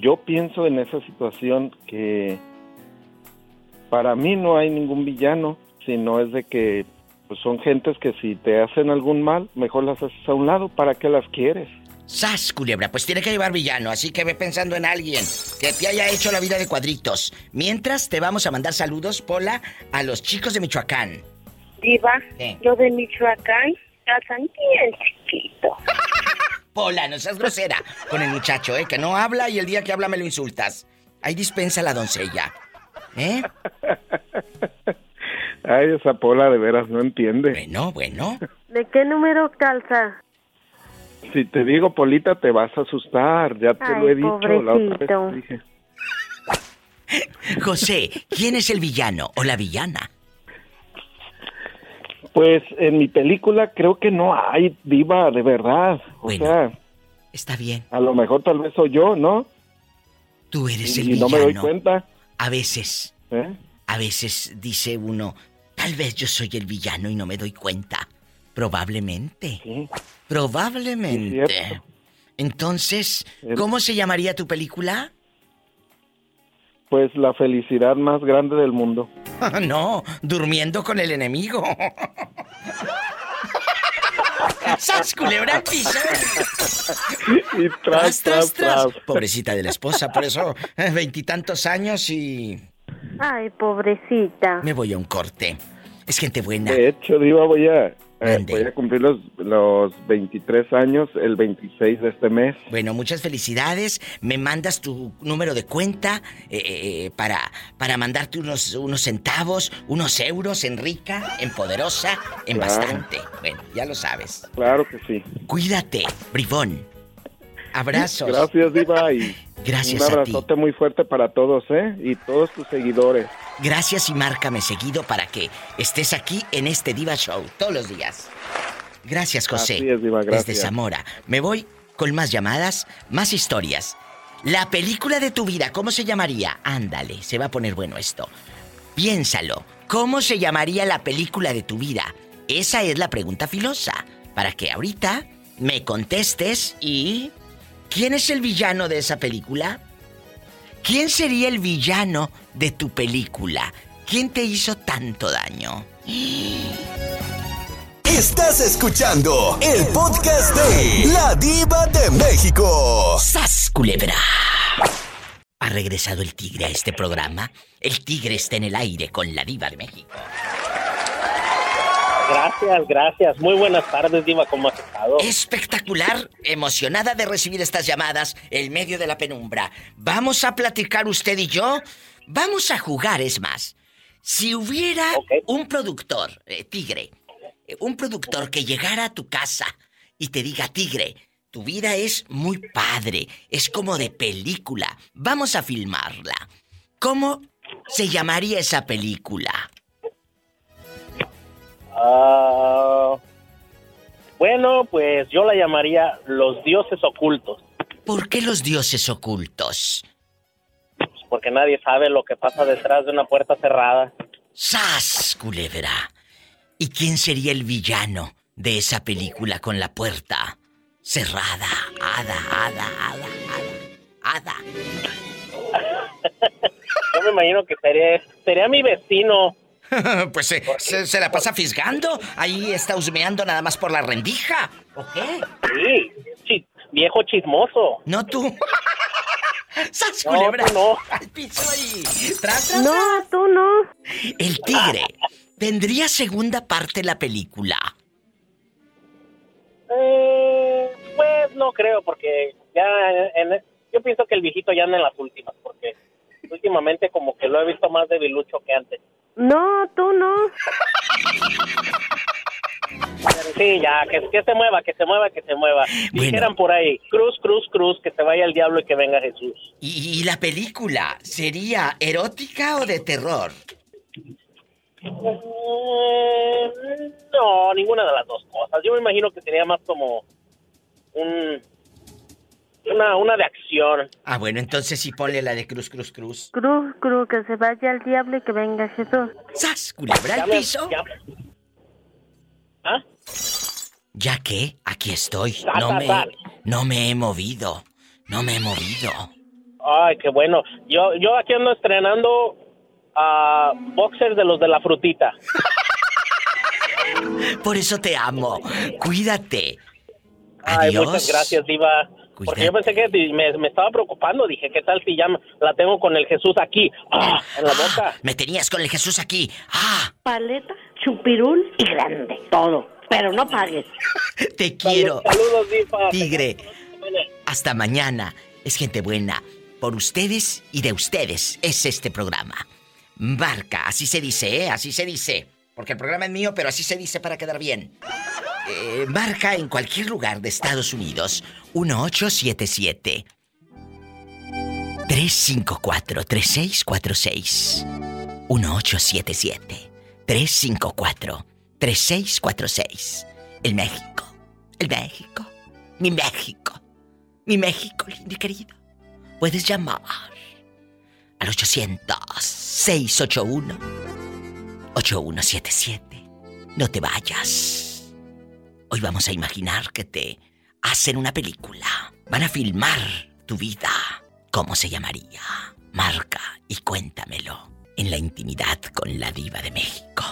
yo pienso en esa situación que para mí no hay ningún villano, sino es de que pues son gentes que si te hacen algún mal, mejor las haces a un lado, ¿para qué las quieres? Sas, culebra, pues tiene que llevar villano, así que ve pensando en alguien que te haya hecho la vida de cuadritos. Mientras te vamos a mandar saludos, Pola, a los chicos de Michoacán. Diva, yo de Michoacán, calzan bien chiquito. Pola, no seas grosera con el muchacho, ¿eh? Que no habla y el día que habla me lo insultas. Ahí dispensa la doncella. ¿Eh? Ay, esa pola de veras no entiende. Bueno, bueno. ¿De qué número calza? Si te digo Polita te vas a asustar, ya te lo he dicho la otra vez dije. José, ¿quién es el villano o la villana? Pues en mi película creo que no hay diva de verdad. O Bueno. sea, Está bien. a lo mejor tal vez soy yo, ¿no? Tú eres Y, el y villano. no me doy cuenta. A veces, ¿eh? a veces dice uno, tal vez yo soy el villano y no me doy cuenta. Probablemente. Sí. Probablemente. Entonces, ¿cómo se llamaría tu película? Pues la felicidad más grande del mundo. no, durmiendo con el enemigo. ¡Sas, culebra piso! Y tras, tras, tras. Pobrecita de la esposa, por eso eh, veintitantos años y Ay, pobrecita. me voy a un corte. Es gente buena. De hecho, Diva, voy a, eh, voy a cumplir los, los 23 años el 26 de este mes. Bueno, muchas felicidades. Me mandas tu número de cuenta eh, eh, para, para mandarte unos, unos centavos, unos euros en rica, en poderosa, en Claro. bastante. Bueno, ya lo sabes. Claro que sí. Cuídate, bribón. Abrazos. Gracias, Diva, y Gracias un a ti. abrazote muy fuerte para todos, ¿eh? Y todos tus seguidores. Gracias y márcame seguido para que estés aquí en este Diva Show todos los días. Gracias, José. Así es, Diva, gracias. Desde Zamora. Me voy con más llamadas, más historias. La película de tu vida, ¿cómo se llamaría? Ándale, se va a poner bueno esto. Piénsalo. ¿Cómo se llamaría la película de tu vida? Esa es la pregunta filosa. Para que ahorita me contestes y... ¿Quién es el villano de esa película? ¿Quién sería el villano de tu película? ¿Quién te hizo tanto daño? Estás escuchando el podcast de La Diva de México. ¡Sas, culebra! Ha regresado el tigre a este programa. El tigre está en el aire con la diva de México. Gracias, gracias. Muy buenas tardes, Diva. ¿Cómo has estado? Espectacular, emocionada de recibir estas llamadas en medio de la penumbra. Vamos a platicar usted y yo. Vamos a jugar, es más. Si hubiera un productor, eh, Tigre, eh, un productor que llegara a tu casa y te diga, Tigre, tu vida es muy padre, es como de película, vamos a filmarla. ¿Cómo se llamaría esa película? Ah, bueno, pues yo la llamaría Los Dioses Ocultos, ¿Por qué los dioses ocultos? porque nadie sabe lo que pasa detrás de una puerta cerrada. ¡Sas, culebra! ¿Y quién sería el villano de esa película con la puerta cerrada? Hada, hada, hada, hada, hada. Yo me imagino que sería, sería mi vecino. pues se, se- se la pasa fisgando. Ahí está husmeando nada más por la rendija. ¿O qué? Sí, chi- viejo chismoso. No tú. ¡Sas, No, culebra! tú no. Al piso ahí. Tras, tras, No, tú no. El tigre ¿Tendría segunda parte la película? Eh, pues no creo, porque ya en- yo pienso que el viejito ya anda en las últimas, porque últimamente como que lo he visto más debilucho que antes. No, tú no. Sí, ya, que, que se mueva, que se mueva, que se mueva. Dijeran por ahí, cruz, cruz, cruz, que se vaya el diablo y que venga Jesús. ¿Y, y la película sería erótica o de terror? Eh, no, ninguna de las dos cosas. Yo me imagino que sería más como un una, una de acción. Ah, bueno, entonces sí ponle la de Cruz, Cruz, Cruz. Cruz, cruz, que se vaya el diablo y que venga Jesús. ¡Sas! Culebra al piso. ya- ¿Ah? Ya que aquí estoy. No me, no me he movido. No me he movido. Ay, qué bueno. Yo, yo aquí ando estrenando a boxers de los de la frutita. Por eso te amo. Cuídate. Ay, Adiós. muchas gracias, Diva. Porque yo pensé que me, me estaba preocupando. Dije, ¿qué tal si ya la tengo con el Jesús aquí? ¡Ah! En la boca. Me tenías con el Jesús aquí. ¡Ah! Paleta, chupirul y grande. Todo. Pero no pagues. Te quiero. Saludos, Diva. Tigre. Hasta mañana. Es gente buena. Por ustedes y de ustedes es este programa. Marca, así se dice, ¿eh? Así se dice. Porque el programa es mío, pero así se dice para quedar bien. Eh, marca en cualquier lugar de Estados Unidos. 1877 354-3646. 1877 354-3646. El México. El México. Mi México. Mi México, lindo y querido. Puedes llamar al 800-681-8177. No te vayas. Hoy vamos a imaginar que te hacen una película. Van a filmar tu vida. ¿Cómo se llamaría? Marca y cuéntamelo en la intimidad con la diva de México.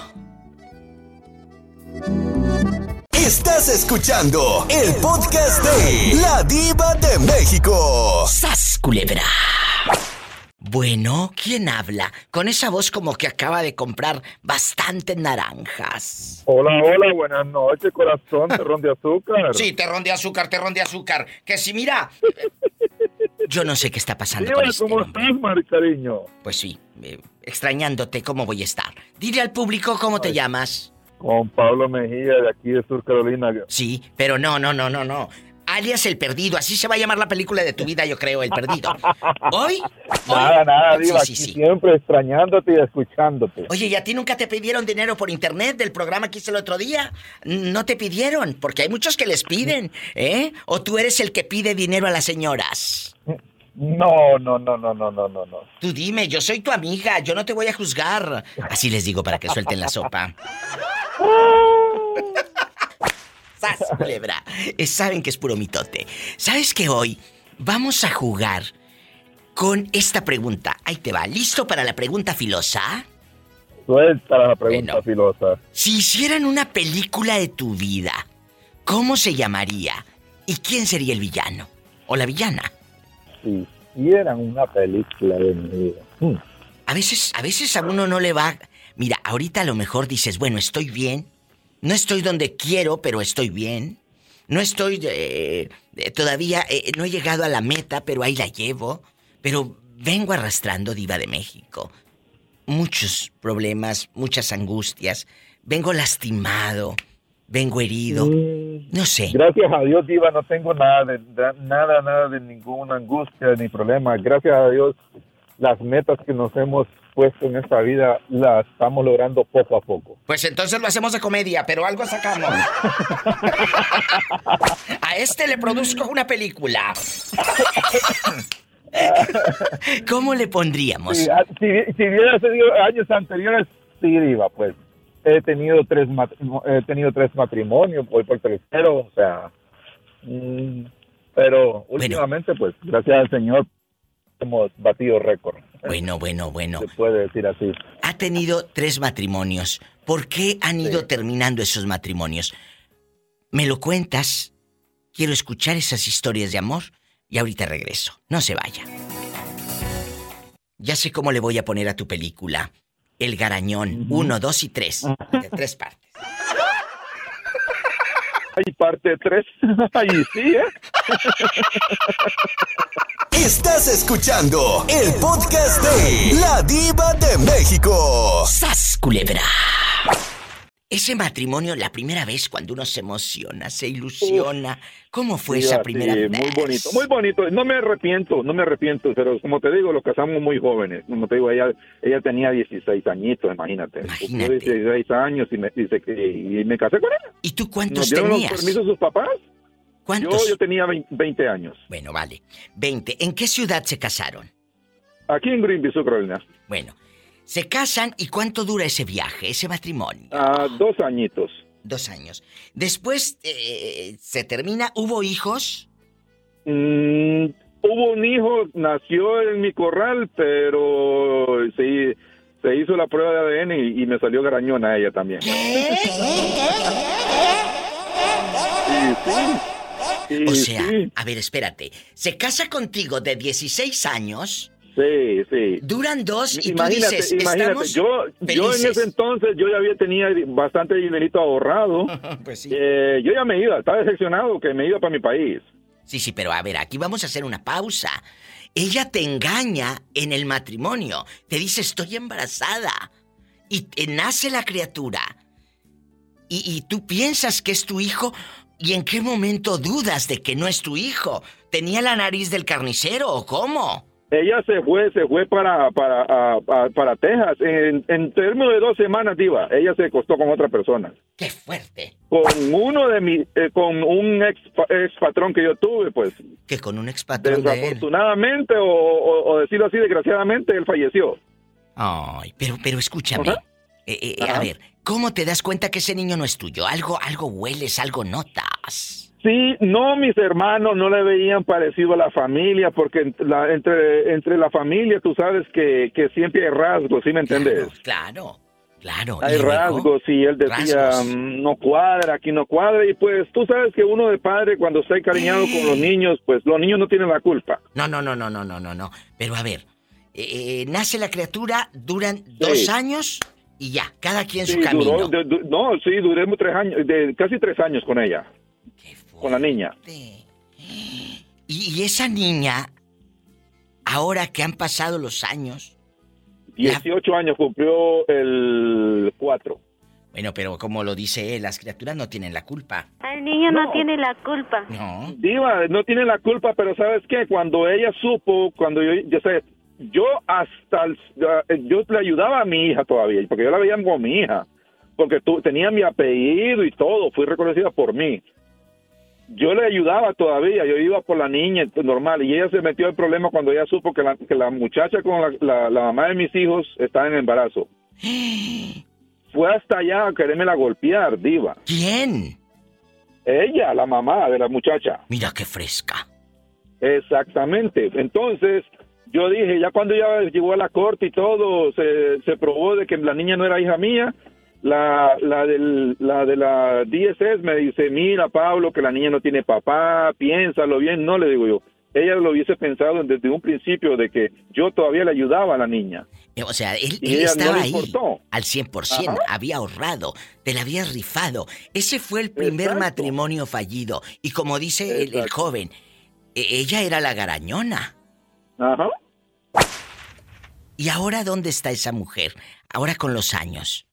Estás escuchando el podcast de La Diva de México. ¡Sas, culebra! Bueno, ¿quién habla? Con esa voz como que acaba de comprar bastantes naranjas. Hola, hola, buenas noches, corazón, terrón de azúcar. Sí, terrón de azúcar, terrón de azúcar. Que si mira. Yo no sé qué está pasando Diva, con este ¿cómo hombre. estás, Mari cariño? Pues sí, eh, extrañándote, ¿cómo voy a estar? Dile al público cómo te llamas. Con Pablo Mejía, de aquí de Sur Carolina. Sí, pero no, no, no, no, no. Alias El Perdido, así se va a llamar la película de tu vida, yo creo, El Perdido. Hoy, Nada, nada, Sí, Diva, sí, sí. siempre extrañándote y escuchándote. Oye, ¿y a ti nunca te pidieron dinero por internet del programa que hice el otro día? No te pidieron, porque hay muchos que les piden, ¿eh? ¿O tú eres el que pide dinero a las señoras? No, no, no, no, no, no, no, no. Tú dime, yo soy tu amiga, yo no te voy a juzgar. Así les digo para que suelten la sopa. ¡Sas, culebra! Eh, Saben que es puro mitote. ¿Sabes que hoy vamos a jugar con esta pregunta? Ahí te va. ¿Listo para la pregunta filosa? Suelta la pregunta filosa. Si hicieran una película de tu vida, ¿cómo se llamaría? ¿Y quién sería el villano? ¿O la villana? Si hicieran una película de mi vida. Hmm. A veces, a veces a uno no le va. Mira, ahorita a lo mejor dices, bueno, estoy bien. No estoy donde quiero, pero estoy bien. No estoy eh, eh, todavía, eh, no he llegado a la meta, pero ahí la llevo. Pero vengo arrastrando diva de México. Muchos problemas, muchas angustias. Vengo lastimado, vengo herido. No sé. Gracias a Dios, Diva, no tengo nada, de, de- nada, nada de ninguna angustia ni problema. Gracias a Dios, las metas que nos hemos puesto en esta vida las estamos logrando poco a poco. Pues entonces lo hacemos de comedia, pero algo sacamos. A este le produzco una película. ¿Cómo le pondríamos? Si, ah, si, si hubiera sido años anteriores, sí, Diva, pues he tenido tres he tenido tres matrimonios, voy por tercero, o sea, mm, pero últimamente, pues, gracias al Señor, hemos batido récord. Bueno, bueno, bueno. Se puede decir así. Ha tenido tres matrimonios. ¿Por qué han ido terminando esos matrimonios? ¿Me lo cuentas? Quiero escuchar esas historias de amor y ahorita regreso. No se vaya. Ya sé cómo le voy a poner a tu película. el garañón. Uno, dos y tres. De tres partes. Hay parte 3. Ahí sí, ¿eh? Estás escuchando el podcast de La Diva de México. ¡Sas, culebra! Ese matrimonio, la primera vez cuando uno se emociona, se ilusiona. ¿Cómo fue Sí, esa primera vez? Muy bonito, muy bonito. No me arrepiento, no me arrepiento, pero como te digo, los casamos muy jóvenes. Como te digo, ella, ella tenía 16 añitos, imagínate. Cumplió 16 años y me, dice que, y me casé con ella. ¿Y tú ¿Nos cuántos dieron tenías? los permisos sus papás? ¿Cuántos? Yo, yo tenía 20, 20 años. Bueno, vale. 20. ¿En qué ciudad se casaron? Aquí en Greenville, Carolina. Bueno, se casan y ¿cuánto dura ese viaje, ese matrimonio? Ah, dos añitos. Dos años. Después eh, se termina, ¿hubo hijos? Mm, hubo un hijo, nació en mi corral, pero se, se hizo la prueba de ADN y, y me salió garañona a ella también. Sí, sí. Sí, O sea, a ver, espérate. Se casa contigo de 16 años, Sí, sí. duran dos y imagínate, tú dices, imagínate, estamos yo, yo en felices". ese entonces yo ya había tenía bastante dinerito ahorrado. Pues Eh, yo ya me iba, estaba decepcionado que me iba para mi país. Sí, sí, pero a ver, aquí vamos a hacer una pausa. Ella te engaña en el matrimonio. Te dice, estoy embarazada. Y te nace la criatura. Y, y tú piensas que es tu hijo. ¿Y en qué momento dudas de que no es tu hijo? ¿Tenía la nariz del carnicero o cómo? Ella se fue, se fue para para, a- a- para Texas. En, en términos de dos semanas, diva, ella se acostó con otra persona. ¡Qué fuerte! Con uno de mi, eh, con un ex, ex patrón que yo tuve, pues. Que con un ex patrón de él. Desafortunadamente, o, o- o decirlo así, desgraciadamente, él falleció. Ay, pero, pero escúchame. Ajá. Eh, eh, a ver, ¿cómo te das cuenta que ese niño no es tuyo? Algo, algo hueles, algo notas. Sí, no, mis hermanos no le veían parecido a la familia, porque la- entre, entre la familia tú sabes que, que siempre hay rasgos, ¿sí me entiendes? Claro, claro. Hay ¿Y luego? rasgos y él decía, Rasgos. "Mm, no cuadra, aquí no cuadra, y pues tú sabes que uno de padre cuando está encariñado con los niños, pues los niños no tienen la culpa. No, no, no, no, no, no, no, no. Pero a ver, eh, eh, nace la criatura, duran dos años y ya, cada quien su camino. duró- du- no, sí, duré tres años, de, casi tres años con ella, con la niña. Y, y esa niña, ahora que han pasado los años, 18 años cumplió el 4. bueno, pero como lo dice él, las criaturas no tienen la culpa. El niño no, No. tiene la culpa. No. Diva, no tiene la culpa, pero ¿sabes qué? Cuando ella supo, cuando yo, yo sé, yo hasta, el- yo le ayudaba a mi hija todavía, porque yo la veía como mi hija, porque tú, tenía mi apellido y todo, fui reconocida por mí. Yo le ayudaba todavía, yo iba por la niña normal, y ella se metió en problema cuando ella supo que la, que la muchacha con la, la- la mamá de mis hijos estaba en embarazo. Fue hasta allá a querérmela golpear, diva. ¿Quién? Ella, la mamá de la muchacha. Mira qué fresca. Exactamente. Entonces, yo dije, ya cuando ya llegó a la corte y todo, se, se probó de que la niña no era hija mía, la, la, del, la de la DSS me dice, mira, Pablo, que la niña no tiene papá, piénsalo bien. No, le digo yo. Ella lo hubiese pensado desde un principio de que yo todavía le ayudaba a la niña. Eh, O sea, él, él no estaba le ahí al 100%, Ajá. había ahorrado, te la habías rifado. Ese fue el primer Exacto. matrimonio fallido. Y como dice el, el joven, e- ella era la garañona. Ajá. ¿Y ahora dónde está esa mujer? Ahora con los años.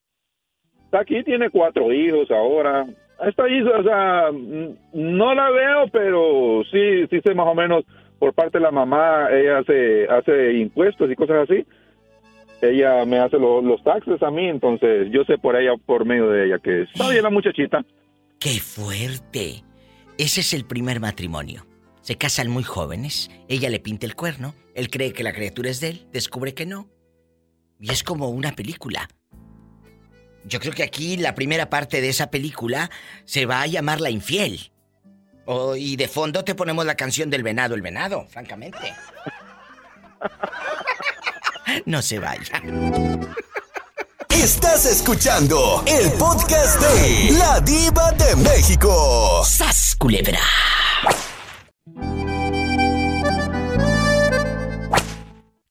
Está aquí, tiene cuatro hijos ahora. Está ahí, o sea, no la veo, pero sí, sí sé más o menos por parte de la mamá, ella hace, hace impuestos y cosas así. Ella me hace lo- los taxes a mí, entonces yo sé por ella, por medio de ella, que está bien la muchachita. ¡Qué fuerte! Ese es el primer matrimonio. Se casan muy jóvenes, ella le pinta el cuerno, él cree que la criatura es de él, descubre que no. Y es como una película. Yo creo que aquí la primera parte de esa película se va a llamar La Infiel. Oh, y de fondo te ponemos la canción del venado, el venado, francamente. No se vaya. Estás escuchando el podcast de La Diva de México. ¡Sas, culebra!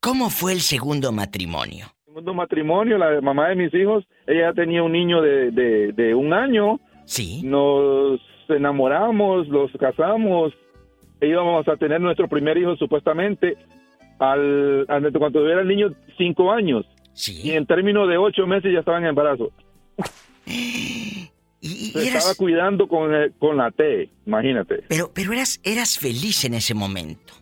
¿Cómo fue el segundo matrimonio? Segundo matrimonio, la mamá de mis hijos, ella tenía un niño de, de, de un año. Sí. Nos enamoramos, los casamos, íbamos a tener nuestro primer hijo supuestamente al, al- cuando tuviera el niño cinco años. Y en términos de ocho meses ya estaba en embarazo. Se estaba cuidando con, eh, con la T, imagínate. Pero, pero eras, eras feliz en ese momento.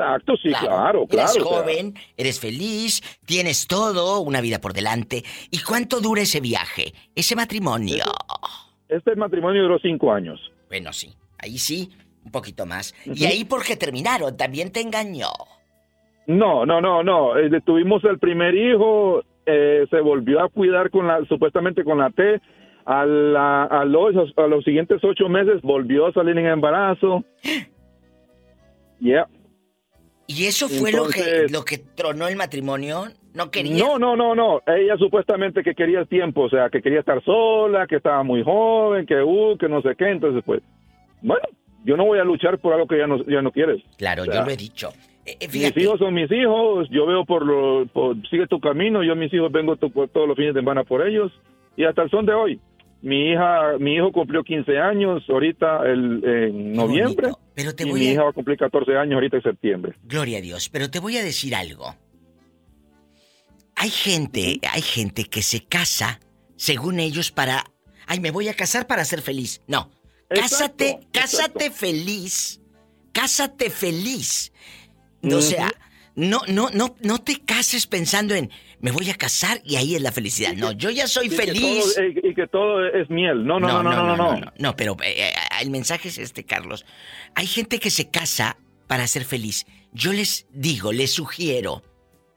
Exacto, sí, claro, claro. Eres joven, eres feliz, tienes todo, una vida por delante. ¿Y cuánto dura ese viaje, ese matrimonio? Este matrimonio duró cinco años. Bueno, sí, ahí sí, un poquito más. ¿Y ahí por qué terminaron? ¿También te engañó? No, no, no, no. Eh, tuvimos el primer hijo, eh, se volvió a cuidar con la, supuestamente con la T. A, la- a los, a los siguientes ocho meses volvió a salir en embarazo. Yeah. ¿Y eso fue lo, que, lo que tronó el matrimonio? ¿No quería? No, no, no, no. Ella supuestamente que quería el tiempo, o sea, que quería estar sola, que estaba muy joven, que uh, que no sé qué. Entonces, pues, bueno, yo no voy a luchar por algo que ya no, ya no quieres. Claro, O sea, yo lo he dicho. Eh, eh, Mis hijos son mis hijos, yo veo por lo, por- sigue tu camino, yo a mis hijos vengo por todos los fines de semana por ellos y hasta el son de hoy. Mi hija, mi hijo cumplió 15 años ahorita el, en noviembre Pero te y voy mi a- hija va a cumplir 14 años ahorita en septiembre. gloria a Dios, pero te voy a decir algo. Hay gente, hay gente que se casa, según ellos, para... Ay, me voy a casar para ser feliz. No. Cásate, cásate feliz. Cásate feliz. O sea, no, no, no, no te cases pensando en me voy a casar y ahí es la felicidad. No, yo ya soy Y que feliz. todo- y, que todo es miel. No, no, no, no, no, no. no, no, pero eh, eh, el mensaje es este, Carlos. Hay gente que se casa para ser feliz. Yo les digo, les sugiero,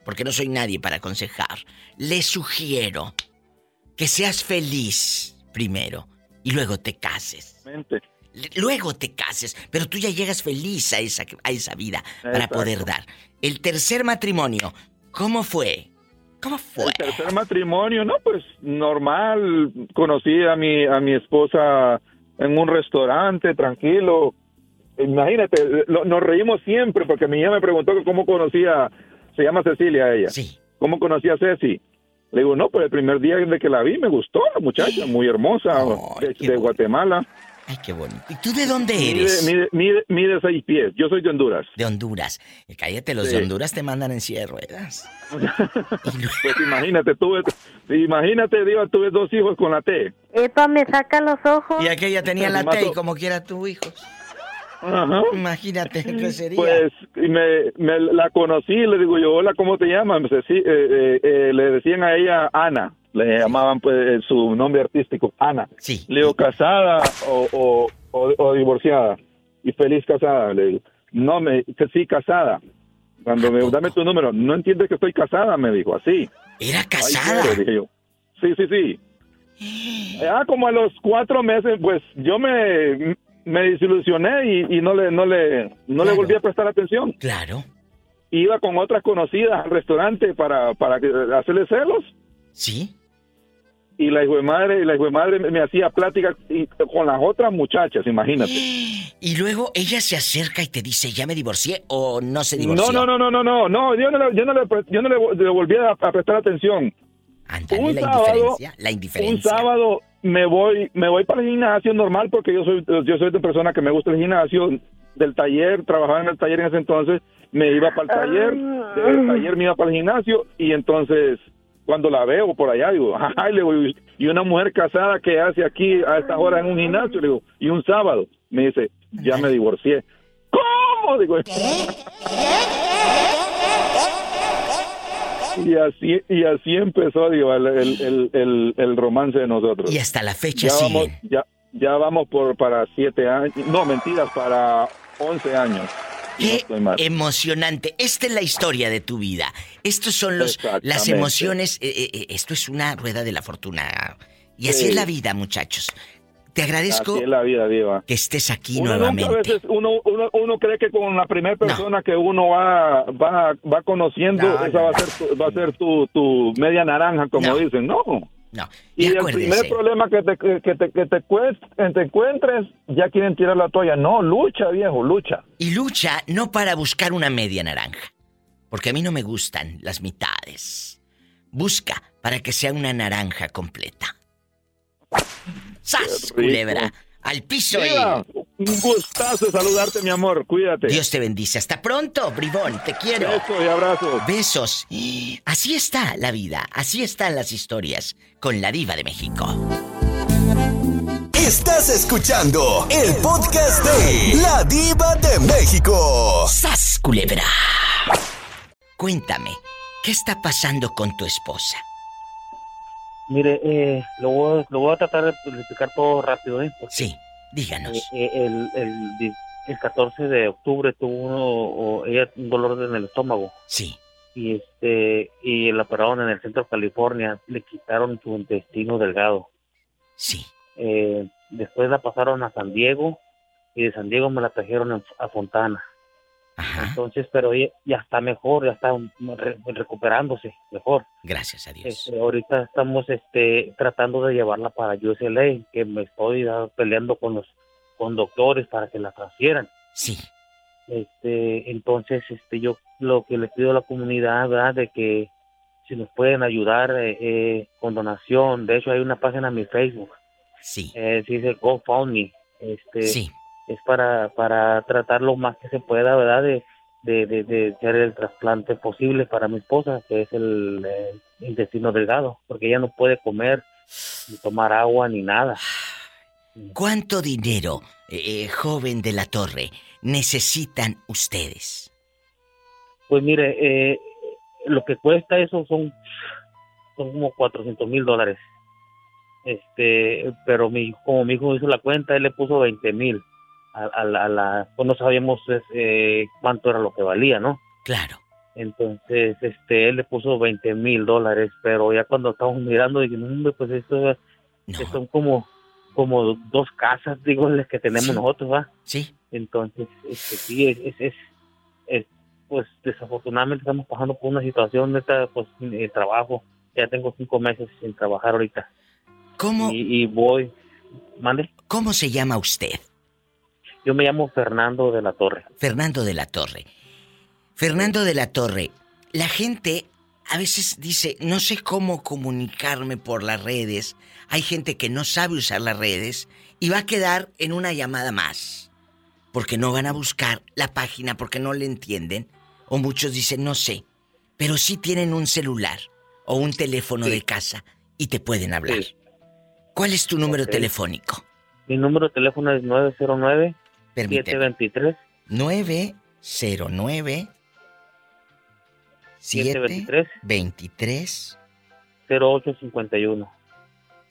porque no soy nadie para aconsejar, les sugiero que seas feliz primero y luego te cases. Mente. Luego te cases, pero tú ya llegas feliz a esa, a esa vida para poder dar. El tercer matrimonio, ¿cómo fue? ¿Cómo fue? El tercer matrimonio, no, pues normal. Conocí a mi, a mi esposa en un restaurante, tranquilo. Imagínate, lo- nos reímos siempre porque mi hija me preguntó cómo conocía, se llama Cecilia ella. Sí. ¿Cómo conocía a Ceci? Le digo, no, pues el primer día de que la vi me gustó la muchacha, muy hermosa, de, de Guatemala. Ay, qué bonito. ¿Y tú de dónde eres? mide, mide, mide seis pies. Yo soy de Honduras. De Honduras. Eh, Cállate, los Sí. de Honduras te mandan en silla de ruedas. Pues imagínate, tuve, imagínate, Dios, tuve dos hijos con la T. Epa, me saca los ojos. Y aquella tenía la T y como quiera tu hijo. Ajá. Imagínate qué sería. Pues y me, me la conocí, le digo yo, hola, ¿cómo te llamas? Me dice, sí, eh, eh, eh, le decían a ella Ana, le llamaban pues eh, su nombre artístico, Ana. Sí. Le digo, casada o, o, o- o divorciada. Y feliz casada, le digo. No, me que sí, casada. Cuando me, dame tu número, no entiendes que estoy casada, me dijo, así. ¿Era casada? dije yo. Sí, sí, sí. Ya como a los cuatro meses, pues yo me, me desilusioné y, y no le, no le, no le volví a prestar atención. Claro. Iba con otras conocidas al restaurante para, para hacerle celos. Sí. Y la hijo de madre, la hijo de madre me, me hacía plática y- con las otras muchachas, imagínate. Y luego ella se acerca y te dice, ¿ya me divorcié o no se divorció? No, no, no, no, no, no, yo no le, yo no le, yo no le, le volví a, a prestar atención. Ándale, la indiferencia, la indiferencia. Un sábado me voy, me voy para el gimnasio normal porque yo soy, yo soy de persona que me gusta el gimnasio del taller, trabajaba en el taller en ese entonces, me iba para el taller, del taller me iba para el gimnasio y entonces cuando la veo por allá digo, ay, le digo, y una mujer casada que hace aquí a esta hora en un gimnasio, le digo, y un sábado, me dice, ya me divorcié. ¿Cómo? Digo, y así, y así empezó, digo, el, el, el, el- romance de nosotros. Y hasta la fecha ya vamos, siguen. ya, ya vamos por para siete años, no, mentiras, para once años. No Qué emocionante. Esta es la historia de tu vida. Estos son los las emociones. eh, eh, eh, esto es una rueda de la fortuna. Y así Sí. es la vida, muchachos. Te agradezco la vida, Diva. que estés aquí Uno nuevamente. a veces uno, uno, uno cree que con la primera persona que uno va, va, va conociendo, No, esa va a ser, tu, va a ser tu, tu media naranja, como dicen. No. No. Y, Y el primer problema que te, que, te, que te, cuest- que te encuentres, ya quieren tirar la toalla. No, lucha, viejo, lucha. Y lucha no para buscar una media naranja. Porque a mí no me gustan las mitades. busca para que sea una naranja completa. ¡Sas, culebra! Al piso y... un gustazo saludarte, mi amor. Cuídate. Dios te bendice. Hasta pronto, bribón. Te quiero. Besos y abrazos. Besos. Así está la vida. Así están las historias con la diva de México. Estás escuchando el podcast de La Diva de México. ¡Sas, culebra! Cuéntame, ¿qué está pasando con tu esposa? Mire, eh, lo, voy, lo voy a tratar de explicar todo rápido, ¿eh? Porque, Sí, díganos. eh, eh, el, el, di- el 14 de octubre tuvo uno, o ella un dolor en el estómago. Sí. Y este y la operaron en el centro de California. Le quitaron su intestino delgado. Sí. Eh, después la pasaron a San Diego y de San Diego me la trajeron a Fontana. Entonces, pero ya está mejor, ya está re- recuperándose mejor. Gracias a Dios. Este, ahorita estamos este, tratando de llevarla para UCLA, que me estoy ah, peleando con los con doctores para que la transfieran. Sí. Este, entonces, este, yo lo que le pido a la comunidad, ¿verdad? De que si nos pueden ayudar eh, eh, con donación. De hecho, hay una página en mi Facebook. Sí. Eh, se dice GoFundMe. Este, Sí. Es para, para tratar lo más que se pueda, ¿verdad? De, de, de, de hacer el trasplante posible para mi esposa, que es el, eh, intestino delgado, porque ella no puede comer, ni tomar agua, ni nada. ¿Cuánto dinero, eh, eh, joven de la torre, necesitan ustedes? Pues mire, eh, lo que cuesta eso son, son como 400 mil dólares. Este, pero mi, como mi hijo hizo la cuenta, él le puso 20 mil. A, a la, a la- pues no sabíamos eh, cuánto era lo que valía, ¿no? Claro. Entonces, este, él le puso 20 mil dólares, pero ya cuando estábamos mirando, dije, no, pues esto es- que son como, como dos casas, digo, las que tenemos Sí. nosotros, ¿va? Sí. Entonces, este, sí, es, es, es- es, pues desafortunadamente estamos pasando por una situación de esta, pues, de trabajo. Ya tengo cinco meses sin trabajar ahorita. ¿Cómo? Y, y voy, mande. ¿Cómo se llama usted? Yo me llamo Fernando de la Torre. Fernando de la Torre. Fernando de la Torre, la gente a veces dice, no sé cómo comunicarme por las redes. Hay gente que no sabe usar las redes y va a quedar en una llamada más. Porque no van a buscar la página, porque no le entienden. O muchos dicen, no sé. Pero sí tienen un celular o un teléfono de casa y te pueden hablar. ¿Cuál es tu número telefónico? Mi número de teléfono es 909 Permíteme. 723 909 723 23 0851.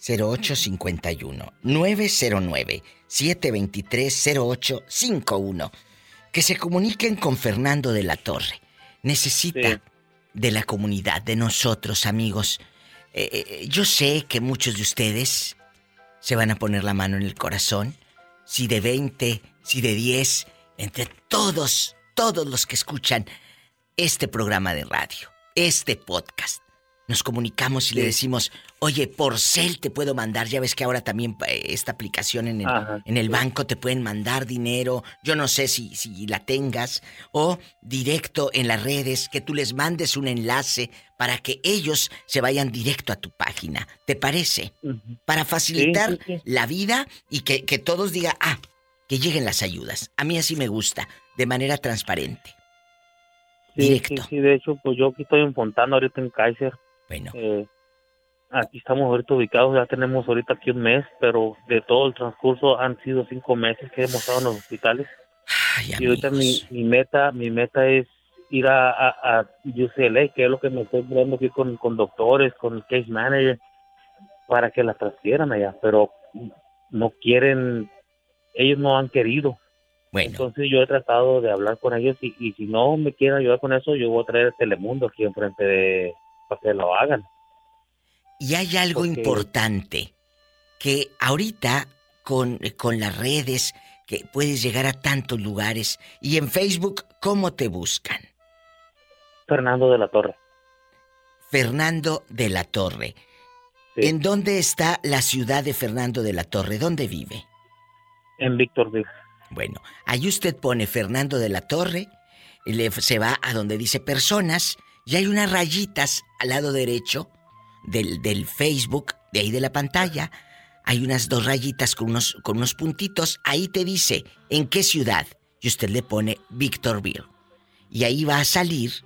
0851 909 723 0851 que se comuniquen con Fernando de la Torre. Necesita de la comunidad, de nosotros, amigos. Eh, eh, yo sé que muchos de ustedes se van a poner la mano en el corazón. Si de 20, si de 10, entre todos, todos los que escuchan este programa de radio, este podcast, nos comunicamos y le decimos, oye, por cel te puedo mandar, ya ves que ahora también eh, esta aplicación en el, Ajá, en el sí. banco te pueden mandar dinero, yo no sé si, si la tengas, o directo en las redes, que tú les mandes un enlace para que ellos se vayan directo a tu página. ¿Te parece? Para facilitar Sí, sí, sí. la vida y que, que todos digan, ah, que lleguen las ayudas. A mí así me gusta, de manera transparente. Directo. Sí, sí, de hecho, pues yo aquí estoy en Fontana, ahorita en Kaiser. Bueno. Eh, aquí estamos ahorita ubicados, ya tenemos ahorita aquí un mes, pero de todo el transcurso han sido cinco meses que hemos estado en los hospitales. y ahorita mi, mi meta, mi meta es ir a, a, a UCLA, que es lo que me estoy mirando aquí con, con doctores, con el case manager, para que la transfieran allá, pero no quieren, ellos no han querido. Bueno. Entonces yo he tratado de hablar con ellos y, y si no me quieren ayudar con eso, yo voy a traer Telemundo aquí enfrente de, para que lo hagan. Y hay algo Porque- importante, que ahorita con, con las redes, que puedes llegar a tantos lugares, y en Facebook, ¿cómo te buscan? Fernando de la Torre. Fernando de la Torre. ¿En dónde está la ciudad de Fernando de la Torre? ¿Dónde vive? En Victorville. Bueno, ahí usted pone Fernando de la Torre, le- se va a donde dice personas y hay unas rayitas al lado derecho del, del Facebook, de ahí de la pantalla. Hay unas dos rayitas con unos, con unos puntitos. Ahí te dice en qué ciudad. Y usted le pone Victorville. Y ahí va a salir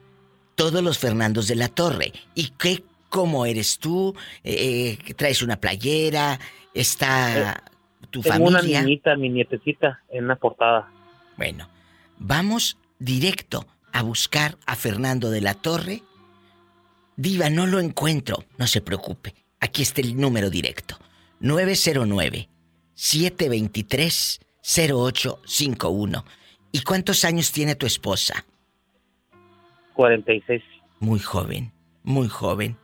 todos los Fernandos de la Torre. ¿Y qué, cómo eres tú? Eh, eh, ¿Traes una playera? ¿Está tu Tengo familia? una niñita, mi nietecita, en una portada. Bueno, vamos directo a buscar a Fernando de la Torre. Diva, no lo encuentro. No se preocupe. Aquí está el número directo. 909-723-0851. ¿Y cuántos años tiene tu esposa? 46. Muy joven, muy joven.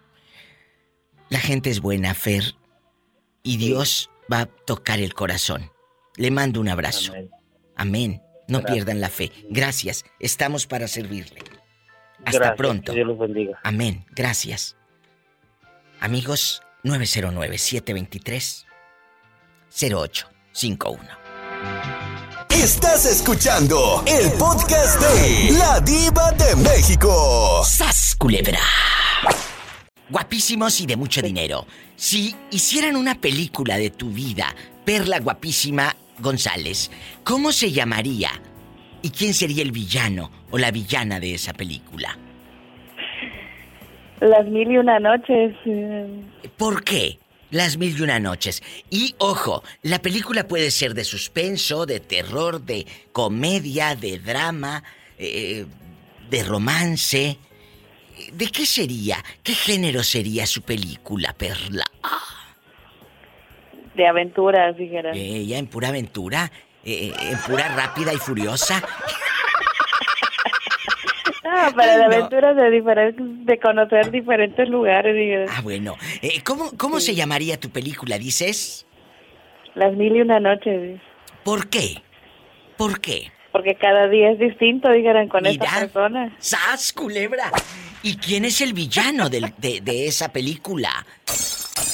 La gente es buena, Fer. Y Dios va a tocar el corazón. Le mando un abrazo. Amén. No Gracias. pierdan la fe. Gracias. Estamos para servirle. Hasta Gracias, pronto. que Dios los bendiga. Amén. Gracias. Amigos, 909-723-0851. Estás escuchando el podcast de La Diva de México. ¡Sas, culebra! Guapísimos y de mucho dinero. Si hicieran una película de tu vida, Perla Guapísima González, ¿cómo se llamaría? ¿Y quién sería el villano o la villana de esa película? Las mil y una noches. eh, ¿Por qué? Las mil y una noches. Y ojo, la película puede ser de suspenso, de terror, de comedia, de drama, eh, de romance. ¿De qué sería? ¿Qué género sería su película, Perla? de aventuras, dijeran. Ella en pura aventura, eh, en pura rápida y furiosa. Ah, para de No. aventuras de conocer diferentes lugares, dijeran. Ah, bueno. Eh, ¿Cómo, cómo se llamaría tu película, dices? Las mil y una noches. ¿Por qué? ¿Por qué? Porque cada día es distinto, dijeran, con esa Mira. persona. ¡Sas, culebra! ¿Y quién es el villano del- de, de esa película?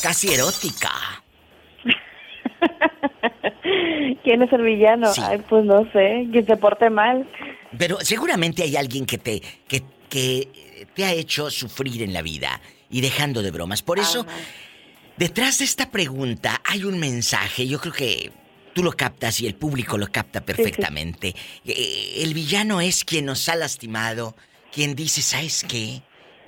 Casi erótica. ¿Quién es el villano? Sí. Ay, pues no sé, quien se porte mal. Pero seguramente hay alguien que te, que, que te ha hecho sufrir en la vida. Y dejando de bromas. Por eso, detrás de esta pregunta hay un mensaje. Yo creo que tú lo captas y el público lo capta perfectamente. Eh, el villano es quien nos ha lastimado. Quien dice, ¿sabes qué?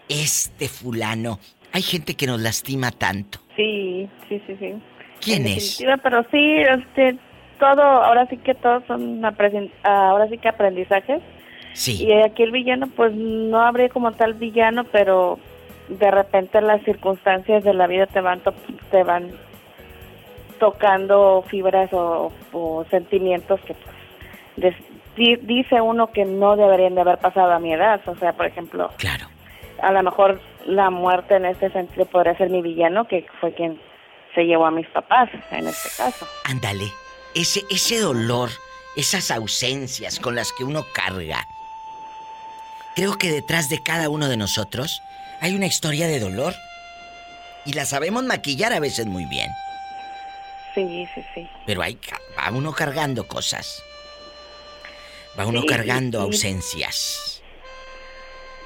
Este fulano. Hay gente que nos lastima tanto. Sí, sí, sí, sí. ¿Quién En es? pero sí, este, todo, ahora sí que todos son, apresen- ahora sí que aprendizajes. Sí. Y aquí el villano, pues no habría como tal villano, pero de repente las circunstancias de la vida te van, to- te van tocando fibras o, o sentimientos que pues, di- dice uno que no deberían de haber pasado a mi edad. O sea, por ejemplo, claro. a lo mejor la muerte en este sentido podría ser mi villano, que fue quien se llevó a mis papás en este caso. Ándale, ese, ese dolor, esas ausencias con las que uno carga. Creo que detrás de cada uno de nosotros hay una historia de dolor. Y la sabemos maquillar a veces muy bien. Sí, sí, sí. Pero hay, va uno cargando cosas. Va uno Sí, cargando sí. ausencias.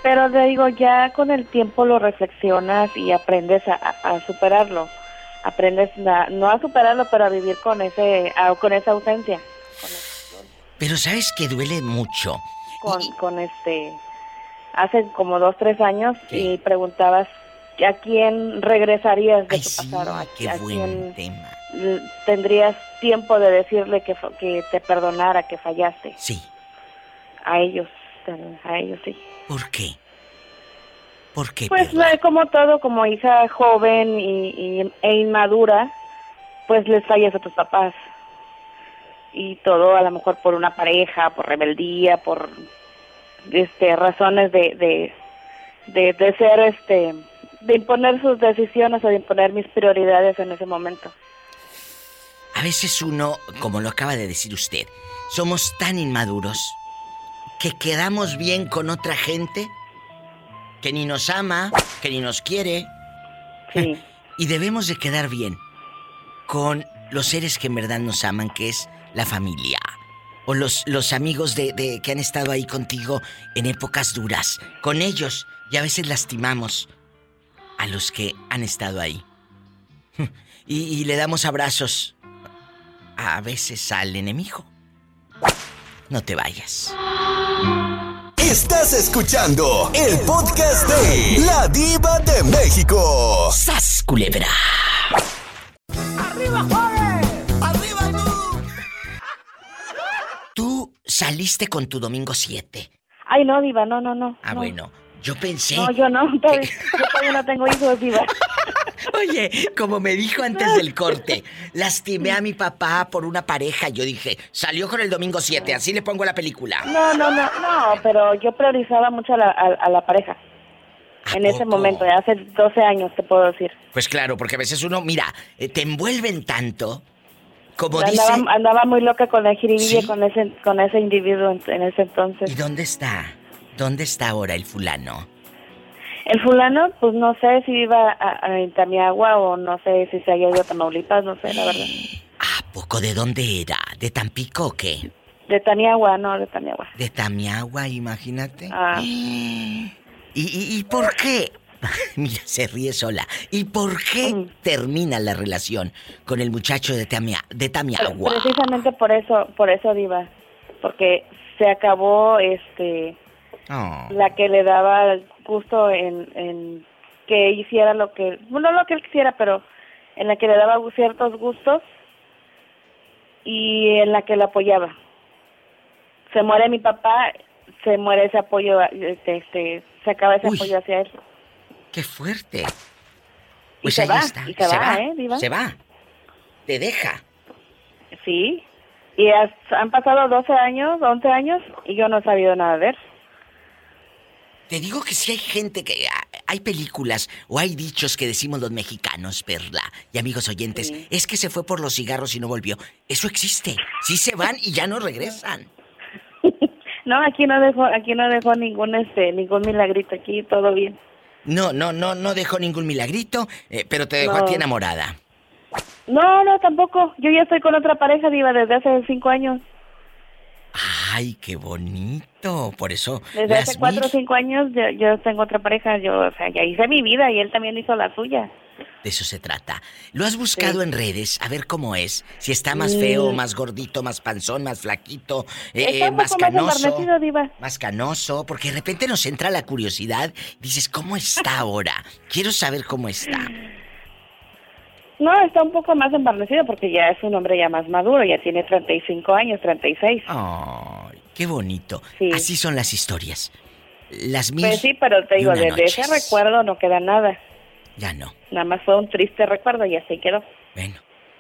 Pero te digo, ya con el tiempo lo reflexionas y aprendes a superarlo. Aprendes a- no a superarlo, pero a vivir con ese a- con esa ausencia, Pero sabes que duele mucho. con, con este hace como dos tres años y preguntabas a quién regresarías de tu pasado, a, Qué a buen quién tema. tendrías tiempo de decirle que que te perdonara, que fallaste. Sí. A ellos, a ellos sí. ¿Por qué? ¿Por qué? Pues como todo, como hija joven y, y- e inmadura, pues les fallas a tus papás. Y todo a lo mejor por una pareja, por rebeldía, por este razones de, de, de, de ser este de imponer sus decisiones o de imponer mis prioridades en ese momento. A veces uno, como lo acaba de decir usted, somos tan inmaduros que quedamos bien con otra gente que ni nos ama, que ni nos quiere. Y debemos de quedar bien con los seres que en verdad nos aman, que es la familia. o los, los amigos de, de, que han estado ahí contigo en épocas duras. Con ellos y a veces lastimamos a los que han estado ahí. Y, y le damos abrazos a veces al enemigo. No te vayas. Estás escuchando el podcast de La Diva de México. ¡Sas, culebra! ¡Arriba, Juárez! ¡Arriba tú! Tú saliste con tu domingo 7. Ay, no, Diva, no, no, no. Ah, no. bueno. Yo pensé. No, yo no. Todavía, yo todavía no tengo hijos, Diva. Oye, como me dijo antes del corte, lastimé a mi papá por una pareja. Yo dije, salió con el domingo 7, así le pongo la película. No, no, no, no, pero yo priorizaba mucho a la, a, a la pareja. En ese momento, hace 12 años, te puedo decir. Pues claro, porque a veces uno, mira, eh, te envuelven tanto, como andaba, dice... andaba muy loca con la jiribilla con ese con ese individuo en, en ese entonces. ¿Y dónde está? ¿Dónde está ahora el fulano? El fulano, pues no sé si iba a, a, en Tamiagua o no sé si se haya ido a Tamaulipas, no sé, la verdad. ¿A poco de dónde era? ¿De Tampico o qué? De Tamiagua, no, de Tamiagua. De Tamiagua, imagínate. Ah. ¿Y, y, y por qué? Mira, se ríe sola. ¿Y por qué Mm. termina la relación con el muchacho de, Tamia, de Tamiagua? Precisamente por eso, por eso Diva, porque se acabó este Oh. la que le daba gusto en, en que hiciera lo que, no lo que él quisiera, pero en la que le daba ciertos gustos y en la que lo apoyaba. Se muere mi papá, se muere ese apoyo, este, este se acaba ese Uy. apoyo hacia él. ¡Qué fuerte! Y Pues se ahí va, está. y se va, ¿eh, Diva? Se va. Te deja. Sí, y has- han pasado 12 años, 11 años y yo no he sabido nada de él. Te digo que si hay gente que... ah, Hay películas o hay dichos que decimos los mexicanos, Perla, y amigos oyentes, es que se fue por los cigarros y no volvió. Eso existe. Sí se van y ya no regresan. No, aquí no dejó, aquí no dejó ningún este, ningún milagrito, aquí todo bien. No, no, no, no dejó ningún milagrito, eh, pero te dejó No. a ti enamorada. No, no, tampoco. Yo ya estoy con otra pareja, Diva, desde hace cinco años. Ay, qué bonito. Por eso Desde hace cuatro o cinco años yo, yo tengo otra pareja. Yo, o sea, ya hice mi vida y él también hizo la suya. de eso se trata. ¿Lo has buscado en redes? A ver cómo es. Si está más Mm. feo, más gordito, más panzón, más flaquito, eh, Está eh, más más canoso. embarnecido, Diva. Más canoso, porque de repente nos entra la curiosidad. Dices, ¿cómo está ahora? Quiero saber cómo está. No, está un poco más embarnecido porque ya es un hombre ya más maduro, ya tiene 35 años, 36. Ay, qué bonito. Así son las historias. Las mil. Pues sí, pero te digo, una de, de ese recuerdo no queda nada. Ya no. Nada más fue un triste recuerdo y así quedó.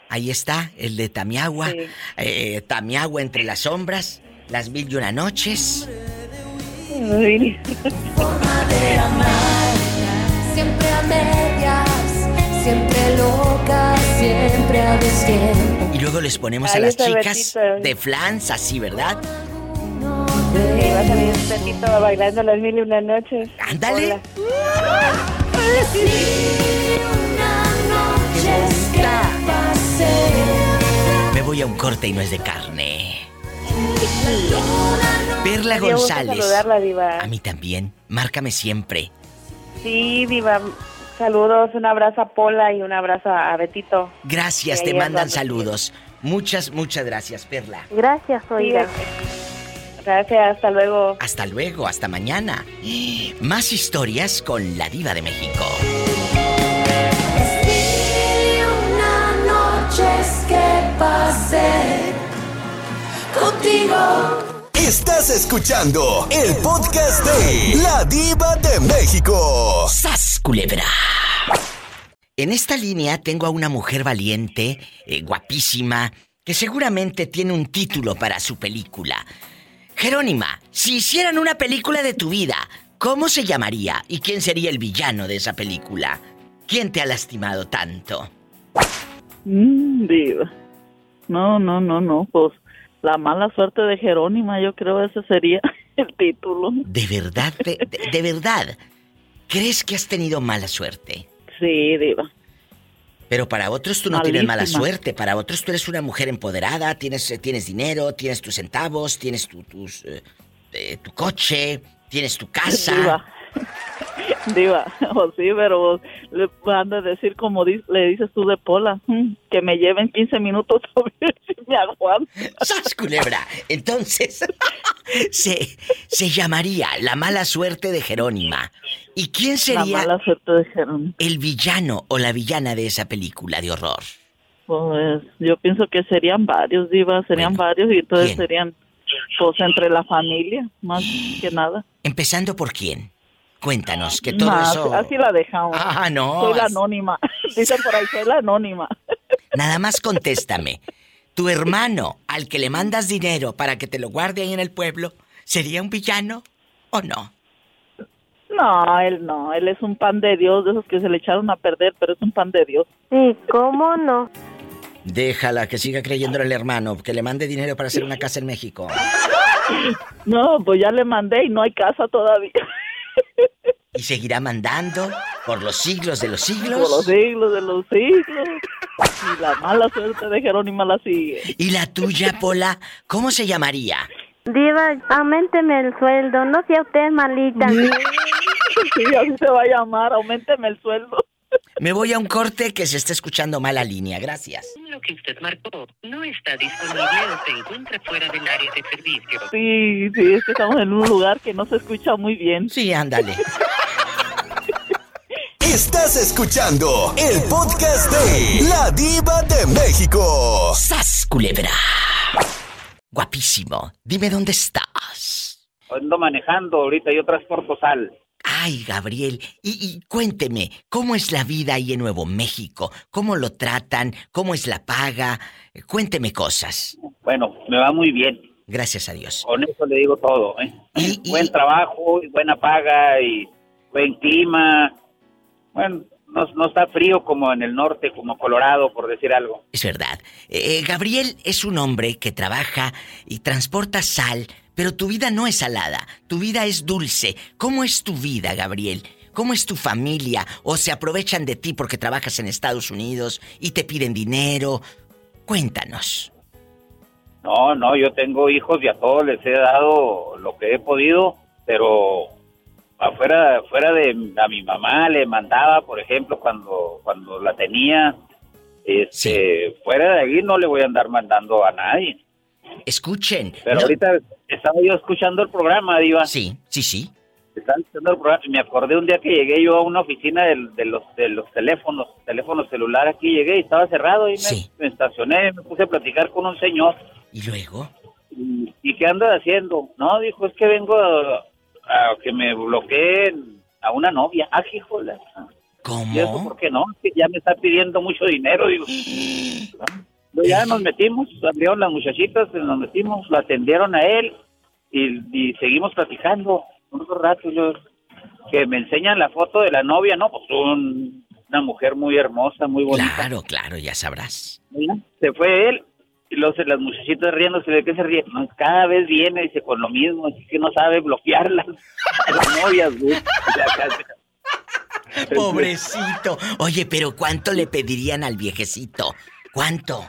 Ahí está, el de Tamiagua. Eh, Tamiagua entre las sombras, las mil y una noches. Siempre siempre loca, siempre a destiempo. Y luego les ponemos a las chicas Betito. de flans, así, ¿verdad? Sí, va a salir un petito bailando las mil y una noches. Ándale. Me voy a un corte y no es de carne. Perla González. Diva. A mí también. Márcame siempre. Sí, Diva. Saludos, un abrazo a Pola y un abrazo a Betito. Gracias, te mandan saludos. Muchas, muchas gracias, Perla. Gracias, oiga. Gracias, hasta luego. Hasta luego, hasta mañana. Más historias con la diva de México. Una noche que pasé contigo. Estás escuchando el podcast de La Diva de México. ¡Sas, culebra! En esta línea tengo a una mujer valiente, eh, guapísima, que seguramente tiene un título para su película. Jerónima, si hicieran una película de tu vida, ¿cómo se llamaría? ¿Y quién sería el villano de esa película? ¿Quién te ha lastimado tanto? Mm, diva. No, no, no, no, pues la mala suerte de Jerónima, yo creo ese sería el título. ¿De verdad, de, de- de verdad? ¿Crees que has tenido mala suerte? Sí, diva. Pero para otros tú no tienes mala suerte. Para otros tú eres una mujer empoderada, tienes, eh, tienes dinero, tienes tus centavos, tienes tu, tus, eh, eh, tu coche, tienes tu casa. Diva. Diva, o sí, pero le van a decir como di- le dices tú de Pola, mm, que me lleven 15 minutos a ver si me aguanto. ¡Sas, culebra! Entonces, se, se llamaría La mala suerte de Jerónima. ¿Y quién sería La mala suerte de Jerónimo. el villano o la villana de esa película de horror? Pues yo pienso que serían varios, Diva, serían varios y entonces ¿quién? serían pues entre la familia, más que nada. Empezando por quién. Cuéntanos, que todo eso... Así la dejamos. Ah, no. Soy la anónima. Dicen por ahí, soy la anónima. Nada más contéstame. ¿Tu hermano, al que le mandas dinero para que te lo guarde ahí en el pueblo, sería un villano o no? No, él no, él es un pan de Dios, de esos que se le echaron a perder, pero es un pan de Dios. ¿Y cómo no? Déjala que siga creyendo el hermano, que le mande dinero para hacer una casa en México. No, pues ya le mandé y no hay casa todavía. Y seguirá mandando por los siglos de los siglos. Por los siglos de los siglos. Y la mala suerte de Jerónima la sigue. ¿Y la tuya, Pola? ¿Cómo se llamaría? Diva, aumenteme el sueldo, no sea usted malita. Sí, así se va a llamar, aumenteme el sueldo. Me voy a un corte que se está escuchando mal la línea, gracias. Lo que usted marcó no está disponible o se encuentra fuera del área de servicio. Sí, sí, es que estamos en un lugar que no se escucha muy bien. Sí, ándale. Estás escuchando el podcast de La Diva de México. ¡Sas, culebra! Guapísimo, dime dónde estás. Ando manejando ahorita, yo transporto sal. Ay, Gabriel, y, y cuénteme, ¿cómo es la vida ahí en Nuevo México? ¿Cómo lo tratan? ¿Cómo es la paga? Cuénteme cosas. Bueno, me va muy bien. Gracias a Dios. Con eso le digo todo, ¿eh? Buen trabajo y buena paga y buen clima. Bueno, no, no está frío como en el norte, como Colorado, por decir algo. Es verdad. Eh, Gabriel es un hombre que trabaja y transporta sal, pero tu vida no es salada, tu vida es dulce. ¿Cómo es tu vida, Gabriel? ¿Cómo es tu familia? ¿O se aprovechan de ti porque trabajas en Estados Unidos y te piden dinero? Cuéntanos. No, no, yo tengo hijos y a todos les he dado lo que he podido, pero afuera, fuera de a mi mamá le mandaba, por ejemplo, cuando cuando la tenía, este, fuera de ahí no le voy a andar mandando a nadie. Escuchen. Pero no- ahorita estaba yo escuchando el programa, Diva. Sí, sí, sí. Estaba escuchando el programa me acordé un día que llegué yo a una oficina de, los de los teléfonos, teléfonos celulares aquí, llegué y estaba cerrado y me, me estacioné, me puse a platicar con un señor. ¿Y luego? ¿Y, y qué andas haciendo? No, dijo, es que vengo a, a que me bloqueen a una novia. Ah, híjole. ¿Cómo? ¿Y eso por qué no? Que ya me está pidiendo mucho dinero, digo. Ya nos metimos, abrieron las muchachitas, nos metimos, lo atendieron a él y, y seguimos platicando un rato. Yo, que me enseñan la foto de la novia, ¿no? Pues un- una mujer muy hermosa, muy bonita. Claro, claro, ya sabrás. Se fue él y se- las muchachitas riéndose de qué se ríe. No, cada vez viene, dice, con lo mismo, así que no sabe bloquearlas. las novias, güey. Pobrecito. Oye, pero ¿cuánto le pedirían al viejecito? ¿Cuánto?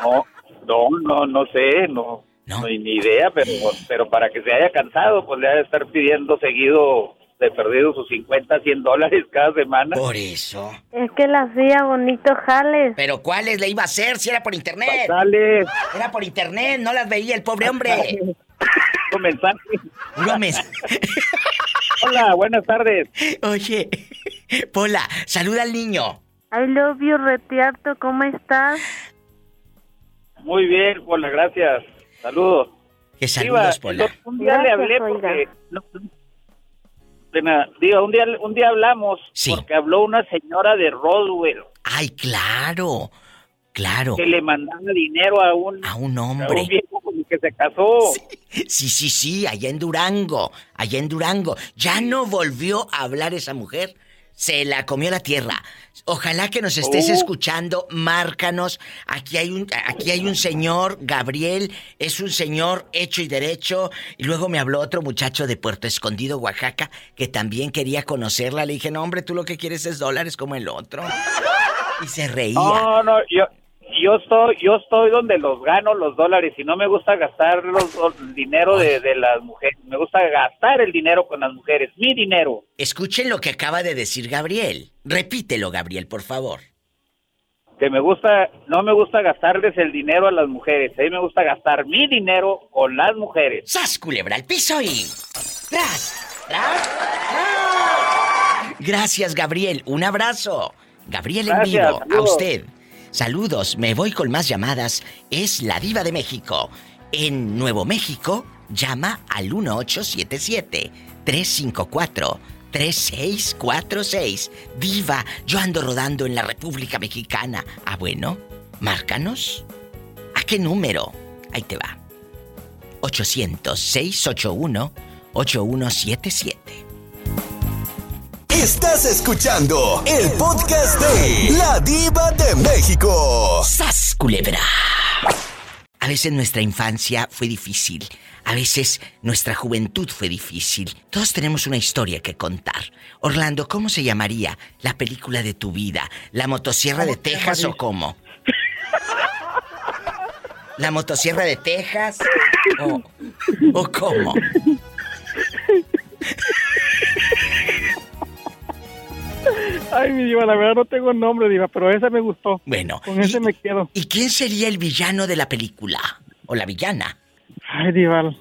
No, no, no, no sé, no, no hay ni idea, pero, pero para que se haya cansado, pues le ha de estar pidiendo seguido de perdido sus 50, 100 dólares cada semana. Por eso. Es que la hacía bonito jales. ¿Pero cuáles le iba a hacer si era por internet? Dale. Era por internet, no las veía el pobre hombre. Un mensaje. Hola, buenas tardes. Oye, Pola, saluda al niño. I love you, Retiarto, ¿cómo estás? Muy bien, Pola, gracias. Saludos. Que saludos, Pola. Un día le hablé porque... no, un día, un día hablamos porque habló una señora de Roswell Ay, claro. Claro. que le mandaba dinero a un, A un a hombre. un viejo con el que se casó. Sí, sí, sí, allá en Durango, allá en Durango. Ya no volvió a hablar esa mujer. Se la comió la tierra. Ojalá que nos estés Oh. escuchando, márcanos. Aquí hay un aquí hay un señor, Gabriel, es un señor hecho y derecho. Y luego me habló otro muchacho de Puerto Escondido, Oaxaca, que también quería conocerla. Le dije, "No, hombre, tú lo que quieres es dólares como el otro." Y se reía. No, no, yo, yo estoy, yo estoy donde los gano los dólares y no me gusta gastar los, el dinero de, de las mujeres. Me gusta gastar el dinero con las mujeres, mi dinero. Escuchen lo que acaba de decir Gabriel. Repítelo, Gabriel, por favor. Que me gusta, no me gusta gastarles el dinero a las mujeres. A mí me gusta gastar mi dinero con las mujeres. ¡Sas, culebra al piso y... ¡Tras! ¡Tras! Gracias, Gabriel. Un abrazo. Gabriel en Gracias, vivo. A usted. Saludos. Me voy con más llamadas. Es la diva de México. En Nuevo México, llama al 1877-354-3646. Diva, yo ando rodando en la República Mexicana. Ah, bueno. Márcanos. ¿A qué número? Ahí te va. 800-681-8177. Estás escuchando el podcast de La Diva de México. ¡Sas, culebra! A veces nuestra infancia fue difícil. A veces nuestra juventud fue difícil. Todos tenemos una historia que contar. Orlando, ¿cómo se llamaría la película de tu vida? ¿La motosierra de Texas o cómo? ¿La motosierra de Texas? ¿O, o cómo? Ay, mi diva, la verdad no tengo nombre, diva, pero esa me gustó. Bueno. Con ese me quedo. ¿Y quién sería el villano de la película? ¿O la villana? Ay, diva,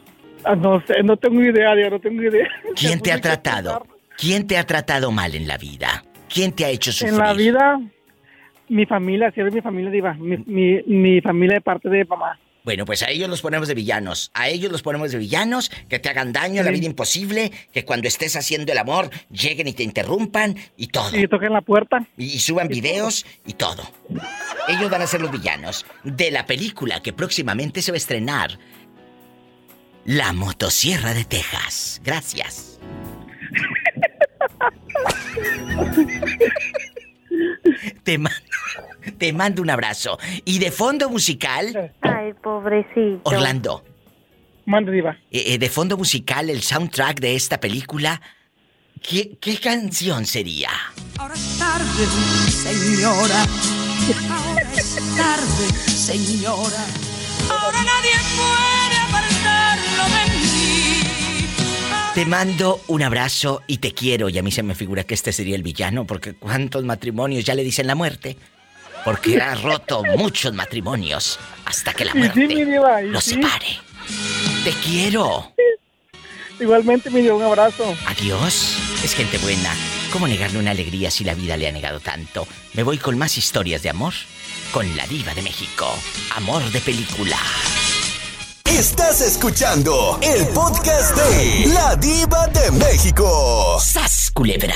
ah, no sé, no tengo idea, diva, no tengo idea. ¿Quién te ha tratado? ¿Quién te ha tratado mal en la vida? ¿Quién te ha hecho sufrir? En la vida, mi familia, si eres mi familia, diva, mi, mi, mi familia de parte de mamá. Bueno, pues a ellos los ponemos de villanos. A ellos los ponemos de villanos, que te hagan daño, la Sí. vida imposible, que cuando estés haciendo el amor lleguen y te interrumpan y todo. Y toquen la puerta. Y, y suban videos y todo. Ellos van a ser los villanos de la película que próximamente se va a estrenar. La motosierra de Texas. Gracias. Te mando, te mando un abrazo. Y de fondo musical, Ay, pobrecito. Orlando. Mande, diva. eh, eh, de fondo musical, el soundtrack de esta película. ¿Qué, qué canción sería? Ahora es tarde, señora. Ahora es tarde, señora. Ahora nadie puede Te mando un abrazo y te quiero. Y a mí se me figura que este sería el villano, porque ¿cuántos matrimonios ya le dicen la muerte? Porque ha roto muchos matrimonios hasta que la sí, muerte diva, y los sí. separe. Te quiero. Igualmente, mi diva, un abrazo. Adiós. Es gente buena. ¿Cómo negarle una alegría si la vida le ha negado tanto? Me voy con más historias de amor con la diva de México. Amor de película. Estás escuchando el podcast de La Diva de México. ¡Sas, culebra!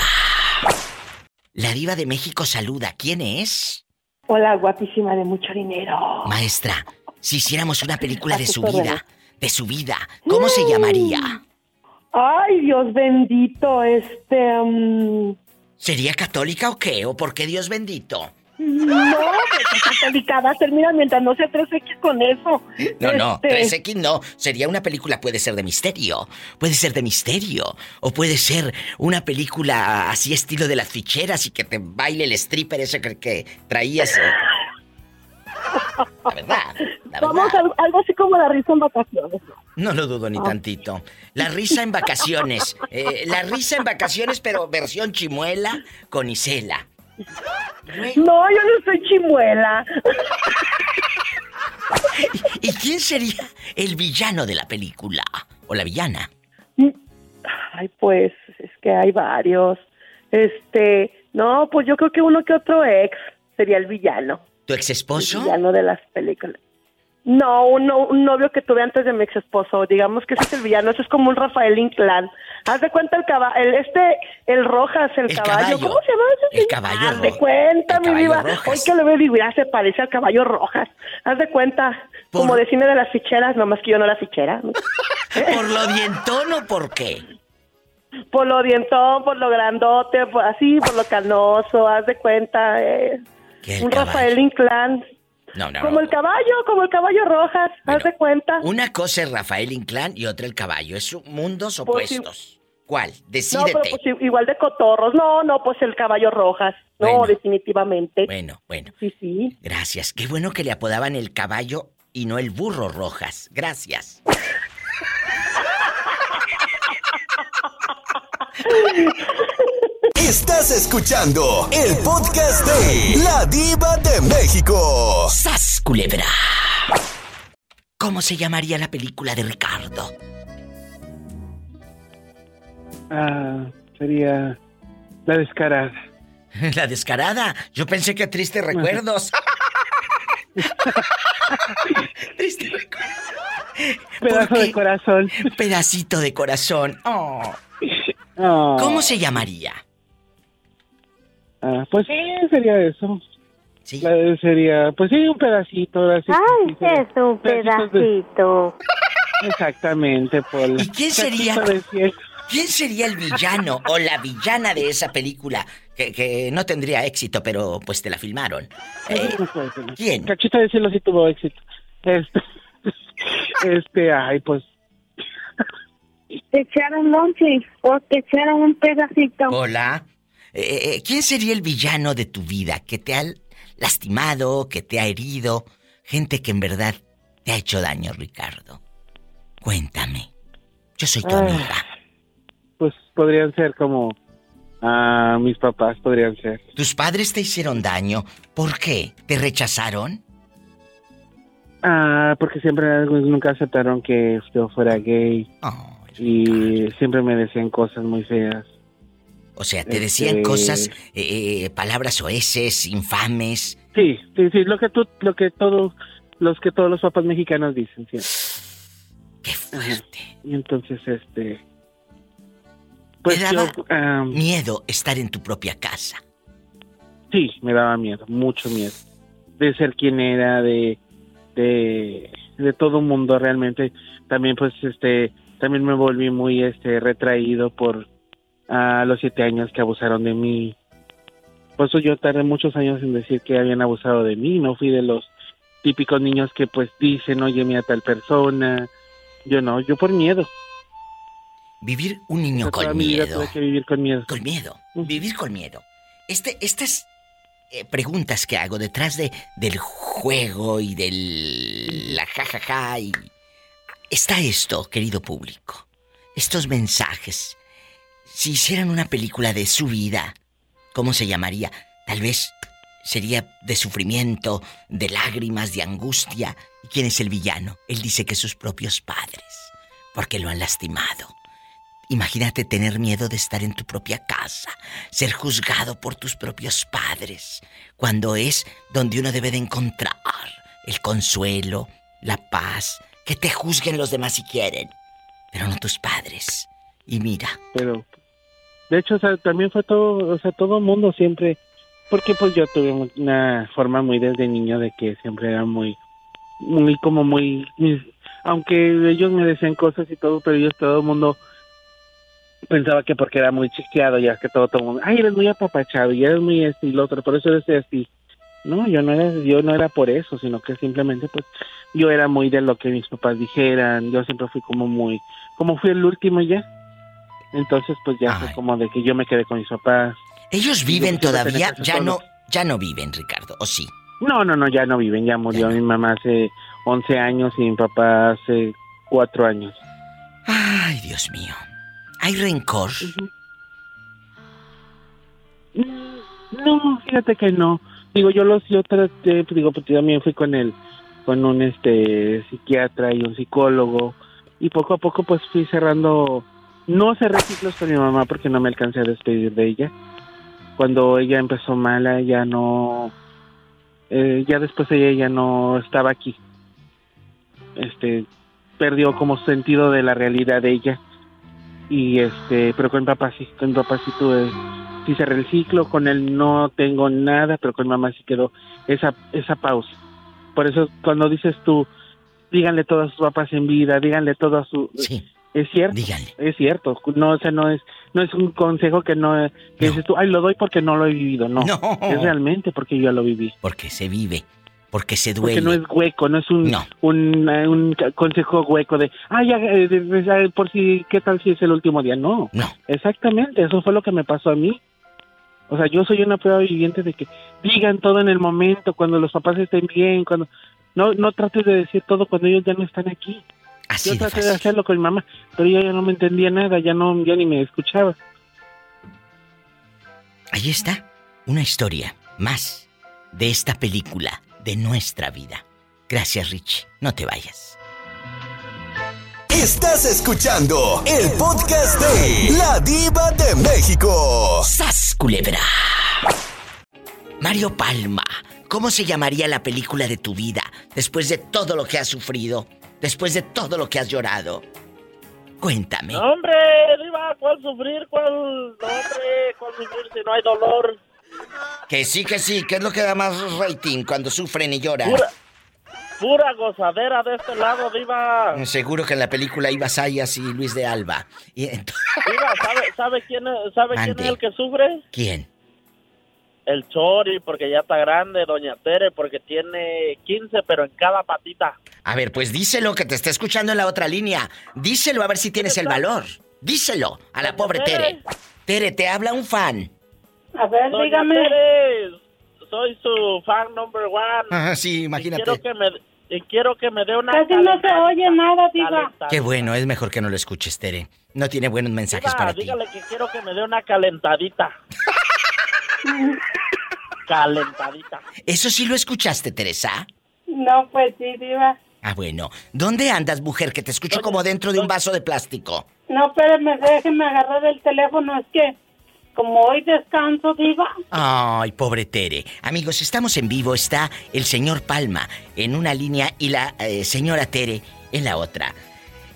La diva de México saluda. ¿Quién es? Hola, guapísima de mucho dinero. Maestra, si hiciéramos una película de su vida, de su vida, ¿cómo se llamaría? Ay, Dios bendito, este... mm, ¿Sería católica o qué? ¿O por qué Dios bendito? No, pues católica va a terminar mientras no sea 3X con eso. No, no, Este, 3X no. Sería una película, puede ser de misterio. Puede ser de misterio. O puede ser una película así estilo de las ficheras y que te baile el stripper ese que, que traías. eh. La verdad, la Vamos verdad. a algo así como la risa en vacaciones. No lo dudo ni tantito. La risa en vacaciones. Eh, la risa en vacaciones, pero versión chimuela con Isela. No, yo no soy chimuela. ¿Y quién sería el villano de la película? ¿O la villana? Ay, pues, es que hay varios. Este, no, pues yo creo que uno que otro ex sería el villano. ¿Tu ex esposo? El villano de las películas. No, un, no- un novio que tuve antes de mi ex esposo. Digamos que ese es el villano. Eso es como un Rafael Inclán. Haz de cuenta el caballo, el, este, el Rojas, el, El caballo. caballo. ¿Cómo se llama ese? El caballo Haz de cuenta, mi. Rojas. Hoy que lo veo, digo, ya se parece al caballo Rojas. Haz de cuenta, como de cine de las ficheras, nomás que yo no era fichera. ¿Por lo dientón o por qué? Por lo dientón, por lo grandote, por, así, por lo canoso, haz de cuenta. eh, un caballo. Rafael Inclán. No, no, Como no. el caballo, como el caballo Rojas, haz de cuenta. Una cosa es Rafael Inclán y otra el caballo. Es mundos Pues opuestos. ¿Cuál? No, Decídete. pero pues igual de cotorros. No, no, pues el caballo Rojas. No, Bueno. definitivamente. Bueno, bueno. Sí, sí. Gracias. Qué bueno que le apodaban el caballo y no el burro rojas. Gracias. Estás escuchando el podcast de La Diva de México. ¡Sas, culebra! ¿Cómo se llamaría la película de Ricardo? Ah, sería la descarada. La descarada. Yo pensé que triste recuerdos. triste Pedazo de corazón. Pedacito de corazón. Oh. Ah. ¿Cómo se llamaría? Ah, pues sí, sería eso. La- sería, pues sí, un pedacito. sí, Ay, sí, sería es un de- pedacito. Exactamente, Paul. ¿Y quién sería? ¿Quién sería el villano o la villana de esa película? Que, que no tendría éxito, pero pues te la filmaron. Eh, ¿Quién? Cachita de cielo sí tuvo éxito. Este, este, ay, pues Te echaron lonche o te echaron un pedacito. Hola. Eh, eh, ¿Quién sería el villano de tu vida que te ha lastimado, que te ha herido? Gente que en verdad te ha hecho daño, Ricardo. Cuéntame. Yo soy tu Ah. amiga. pues podrían ser como ah, mis papás podrían ser. ¿Tus padres te hicieron daño? ¿Por qué? ¿Te rechazaron? Ah, porque siempre nunca aceptaron que yo fuera gay. y siempre me decían cosas muy feas. O sea, te decían Este- cosas, eh, eh, palabras oeces, infames. Sí, sí, sí, lo que tú, lo que todos, los que todos los papás mexicanos dicen, sí. Qué fuerte. Y entonces, este, pues ¿Te daba yo, miedo estar en tu propia casa? sí, me daba miedo, mucho miedo, de ser quien era, de, de, de todo mundo realmente. También, pues, este, también me volví muy, este, retraído por a los siete años que abusaron de mí. Por eso yo tardé muchos años en decir que habían abusado de mí. No fui de los típicos niños que pues dicen, oye, mira tal persona. Yo no, yo por miedo. Vivir un niño con miedo. tuve que vivir con miedo. Con miedo. Vivir con miedo. Este, estas eh, preguntas que hago detrás de, del juego y del la jajaja y está esto, querido público. Estos mensajes. Si hicieran una película de su vida, ¿cómo se llamaría? Tal vez sería de sufrimiento, de lágrimas, de angustia. ¿Y quién es el villano? Él dice que sus propios padres, porque lo han lastimado. Imagínate tener miedo de estar en tu propia casa, ser juzgado por tus propios padres, cuando es donde uno debe de encontrar el consuelo, la paz, que te juzguen los demás si quieren, pero no tus padres. Y mira, Pero, de hecho, o sea, también fue todo, o sea, todo mundo siempre, porque pues yo tuve una forma muy desde niño de que siempre era muy, muy como muy, aunque ellos me decían cosas y todo, pero ellos todo el mundo pensaba que porque era muy chiqueado, ya que todo, todo el mundo, ay, eres muy apapachado y eres muy este y lo otro, por eso eres así. No, yo no era, yo no era por eso, sino que simplemente pues yo era muy de lo que mis papás dijeran, yo siempre fui como muy, como fui el último ya. Entonces pues ya fue como de que yo me quedé con mis papás. ellos viven todavía, ya no, ya no viven, Ricardo, ¿o sí? No, no, no, ya no viven, ya murió mi mamá hace 11 años y mi papá hace 4 años. Ay, Dios mío. ¿Hay rencor? No, fíjate que no. Digo, yo los yo traté, digo, porque también fui con el con un este psiquiatra y un psicólogo y poco a poco pues fui cerrando no cerré ciclos con mi mamá porque no me alcancé a despedir de ella. Cuando ella empezó mala, ya no eh, ya después ella ya no estaba aquí. Este perdió como sentido de la realidad de ella y este pero con papá sí con papá sí tuve sí cerré el ciclo con él no tengo nada pero con mamá sí quedó esa esa pausa por eso cuando dices tú díganle todo a sus papás en vida díganle todo a su es cierto es cierto no o sea no es no es un consejo que no que dices tú ay lo doy porque no lo he vivido no, No. es realmente porque yo lo viví Porque se vive, porque se duele. porque no es hueco, no es un, un, eh, un consejo hueco de, ay, ya, eh, por si, ¿qué tal si es el último día? No. No. Exactamente, eso fue lo que me pasó a mí. O sea, yo soy una prueba viviente de que digan todo en el momento, cuando los papás estén bien, cuando... No, no trates de decir todo cuando ellos ya no están aquí. Así yo traté de fácil. hacerlo con mi mamá, pero ella ya no me entendía nada, ya no, ya ni me escuchaba. Ahí está, una historia más de esta película, de nuestra vida. Gracias, Rich. No te vayas. Estás escuchando el podcast de La Diva de México. ¡Sas, culebra! Mario Palma, ¿cómo se llamaría la película de tu vida después de todo lo que has sufrido? Después de todo lo que has llorado. Cuéntame. No, hombre, Diva, ¿cuál sufrir? ¿Cuál, hombre, cuál sufrir si no hay dolor? Que sí, que sí, que es lo que da más rating cuando sufren y lloran. Pura, pura gozadera de este lado, Diva. Seguro que en la película iba Sayas y Luis de Alba. Y Diva, ¿sabe, sabe quién, es, sabe quién es el que sufre? ¿Quién? El Chori, porque ya está grande, Doña Tere, porque tiene 15, pero en cada patita. A ver, pues díselo que te está escuchando en la otra línea. Díselo a ver si tienes el valor. Díselo a la pobre Tere. Tere, te habla un fan. A ver, dígame. soy su fan number one. Ajá, sí, imagínate. Y quiero que me, y quiero que me dé una Casi no se calentadita. oye nada, diva. Qué bueno, es mejor que no lo escuches, Tere. No tiene buenos mensajes Diva, para ti. dígale que quiero que me dé una calentadita. calentadita. ¿Eso sí lo escuchaste, Teresa? No, pues sí, diva. Ah, bueno. ¿Dónde andas, mujer? Que te escucho como dentro de un vaso de plástico. No, espérame, déjeme agarrar el teléfono. Es que, como hoy descanso, diva. Ay, pobre Tere. Amigos, estamos en vivo. Está el señor Palma en una línea y la eh, señora Tere en la otra.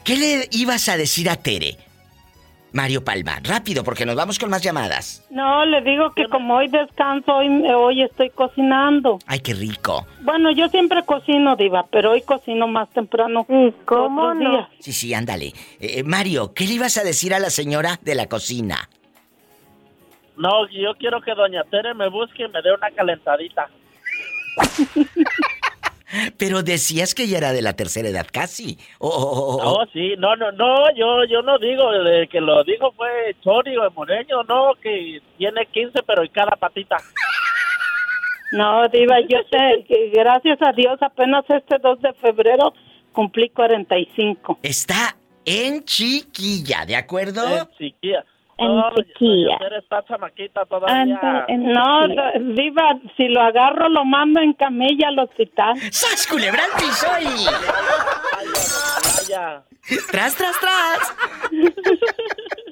¿Qué le ibas a decir a Tere? Mario Palma, rápido, porque nos vamos con más llamadas. No, le digo que como hoy descanso, hoy, hoy estoy cocinando. Ay, qué rico. Bueno, yo siempre cocino, diva, pero hoy cocino más temprano. ¿cómo no? días. Sí, sí, ándale. Eh, Mario, ¿qué le ibas a decir a la señora de la cocina? No, yo quiero que Doña Tere me busque y me dé una calentadita. Pero decías que ya era de la tercera edad casi. Oh, oh, oh, oh. No, sí, no, no, no, yo, yo no digo, el que lo dijo fue Chori o Moreño, no, que tiene 15 pero en cada patita. No, diva, yo sé que gracias a Dios apenas este 2 de febrero cumplí 45. Está en chiquilla, ¿de acuerdo? En chiquilla. En No, chiquilla. Doña Tere está chamaquita todavía. No, diva, si lo agarro lo mando en camilla al hospital. ¡Sas, culebra al piso. ¡Tras, tras, tras!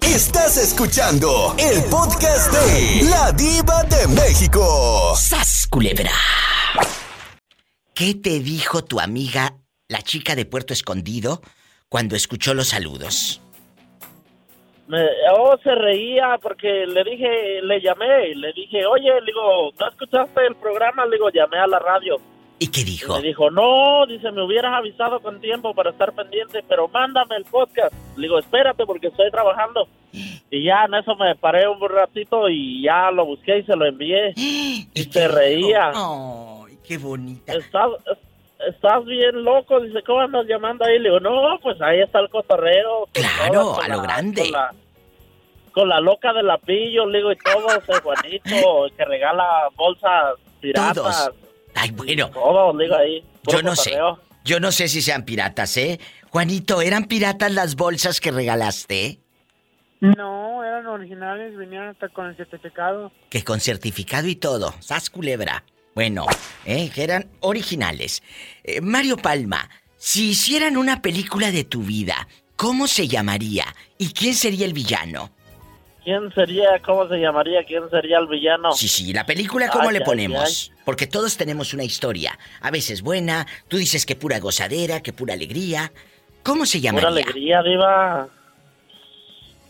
Estás escuchando el podcast de La Diva de México. ¡Sas, culebra! ¿Qué te dijo tu amiga, la chica de Puerto Escondido, cuando escuchó los saludos? Me, oh, se reía porque le dije, le llamé, le dije, oye, le digo, ¿no escuchaste el programa? Le digo, llamé a la radio. ¿Y qué dijo? Me dijo, no, dice, me hubieras avisado con tiempo para estar pendiente, pero mándame el podcast. Le digo, espérate porque estoy trabajando. Y ya en eso me paré un ratito y ya lo busqué y se lo envié. Y se reía. ¡Ay, qué bonita! Estás bien loco, dice, ¿cómo andas llamando ahí? Le digo, no, pues ahí está el cotorreo. con Claro, a lo la- grande. Con la, con la loca de la pillo, le digo, y todo, ese Juanito, que regala bolsas piratas. Todos. Ay, bueno. Todos, le digo ahí. Yo no sé. Yo no sé si sean piratas, ¿eh? Juanito, ¿eran piratas las bolsas que regalaste? No, eran originales, venían hasta con el certificado. Que con certificado y todo. ¡Sas culebra! Bueno, ¿eh? que eran originales. Eh, Mario Palma, si hicieran una película de tu vida, ¿cómo se llamaría? ¿Y quién sería el villano? ¿Quién sería, cómo se llamaría, quién sería el villano? Sí, sí, la película, ¿cómo Ay, le ay, ponemos? Porque todos tenemos una historia. A veces buena, tú dices que pura gozadera, que pura alegría. ¿Cómo se Pura llamaría? alegría, diva.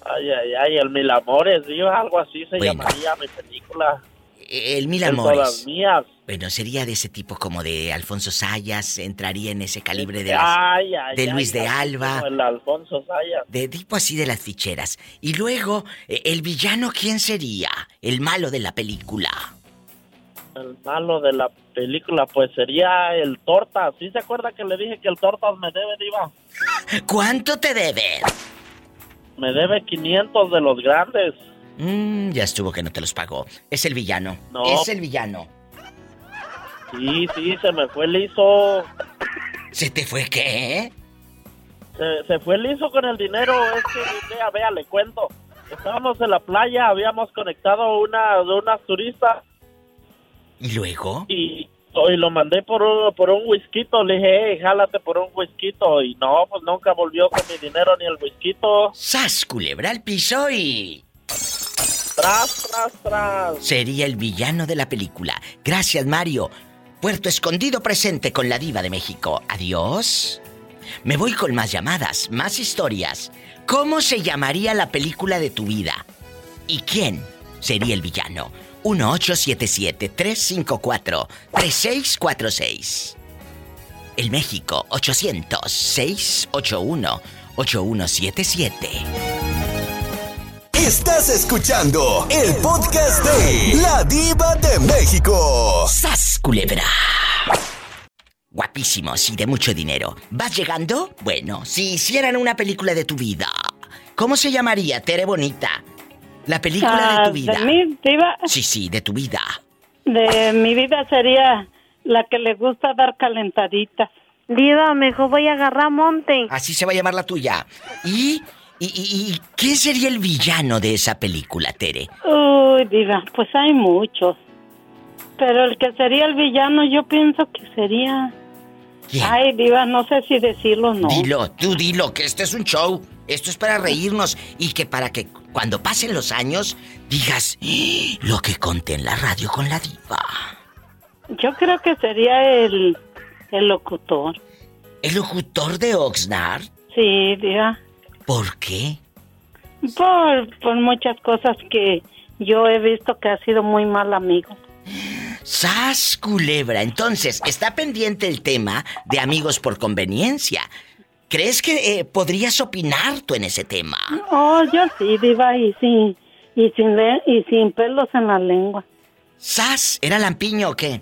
Ay, ay, ay, el Mil Amores, diva, algo así se Bueno. llamaría mi película. El Mil Amores. Mías. Bueno, sería de ese tipo como de Alfonso Sayas, entraría en ese calibre de, las- Ay, ay, de ay, Luis de Alba, como El Alfonso Sayas. de tipo así de las ficheras. Y luego, eh, el villano, ¿quién sería? El malo de la película. El malo de la película, pues sería el Tortas. ¿Sí se acuerda que le dije que el Tortas me debe, diva? ¿Cuánto te debe? Me debe 500 de los grandes. Mm, ya estuvo que no te los pagó. Es el villano. No. Es el villano. Sí, sí, se me fue liso. ¿Se te fue qué? Se, se fue liso con el dinero. Es que, vea, vea, le cuento. Estábamos en la playa, habíamos conectado una de unas turistas ¿Y luego? y, y lo mandé por un, por un whisky. Le dije, hey, jálate por un whisky. Y no, pues nunca volvió con mi dinero ni el whisky. ¡Sas, culebra al piso y... Tras, tras, tras. Sería el villano de la película. Gracias, Mario. Puerto Escondido presente con la diva de México. Adiós. Me voy con más llamadas, más historias. ¿Cómo se llamaría la película de tu vida? ¿Y quién sería el villano? 1877-354-3646. El México 800-681-8177. Estás escuchando el podcast de La Diva de México. ¡Sas, culebra! Guapísimos y de mucho dinero. ¿Vas llegando? Bueno, si hicieran una película de tu vida, ¿cómo se llamaría, Tere Bonita? La película Ah, de tu vida. ¿De mí, diva? Sí, sí, de tu vida. De mi vida sería la que le gusta dar calentaditas. Diva, mejor voy a agarrar monte. Así se va a llamar la tuya. ¿Y, y, y- y quién sería el villano de esa película, Tere? Uy, diva, pues hay muchos. Pero el que sería el villano, yo pienso que sería... Ay, diva, no sé si decirlo o no. Dilo, tú dilo, que este es un show. Esto es para reírnos y que para que cuando pasen los años digas "¡Ah! lo que conté en la radio con la diva. Yo creo que sería el, el locutor. ¿El locutor de Oxnard? Sí, diva. ¿Por qué? Por, por muchas cosas que yo he visto que ha sido muy mal amigo. ¡Sas, culebra! Entonces, está pendiente el tema de amigos por conveniencia. ¿Crees que eh, podrías opinar tú en ese tema? Oh, yo sí, diva, y sin, y sin, y sin pelos en la lengua. ¿Sas? ¿Era lampiño o qué?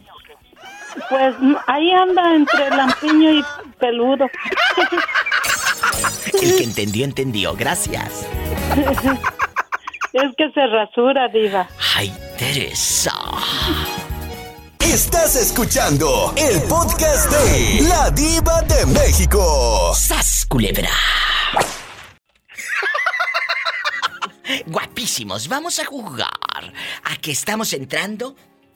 Pues ahí anda entre lampiño y peludo. El que entendió, entendió. Gracias. es que se rasura, diva. Ay, Teresa. Estás escuchando el podcast de La Diva de México. ¡Sas, culebra! Guapísimos, vamos a jugar a que estamos entrando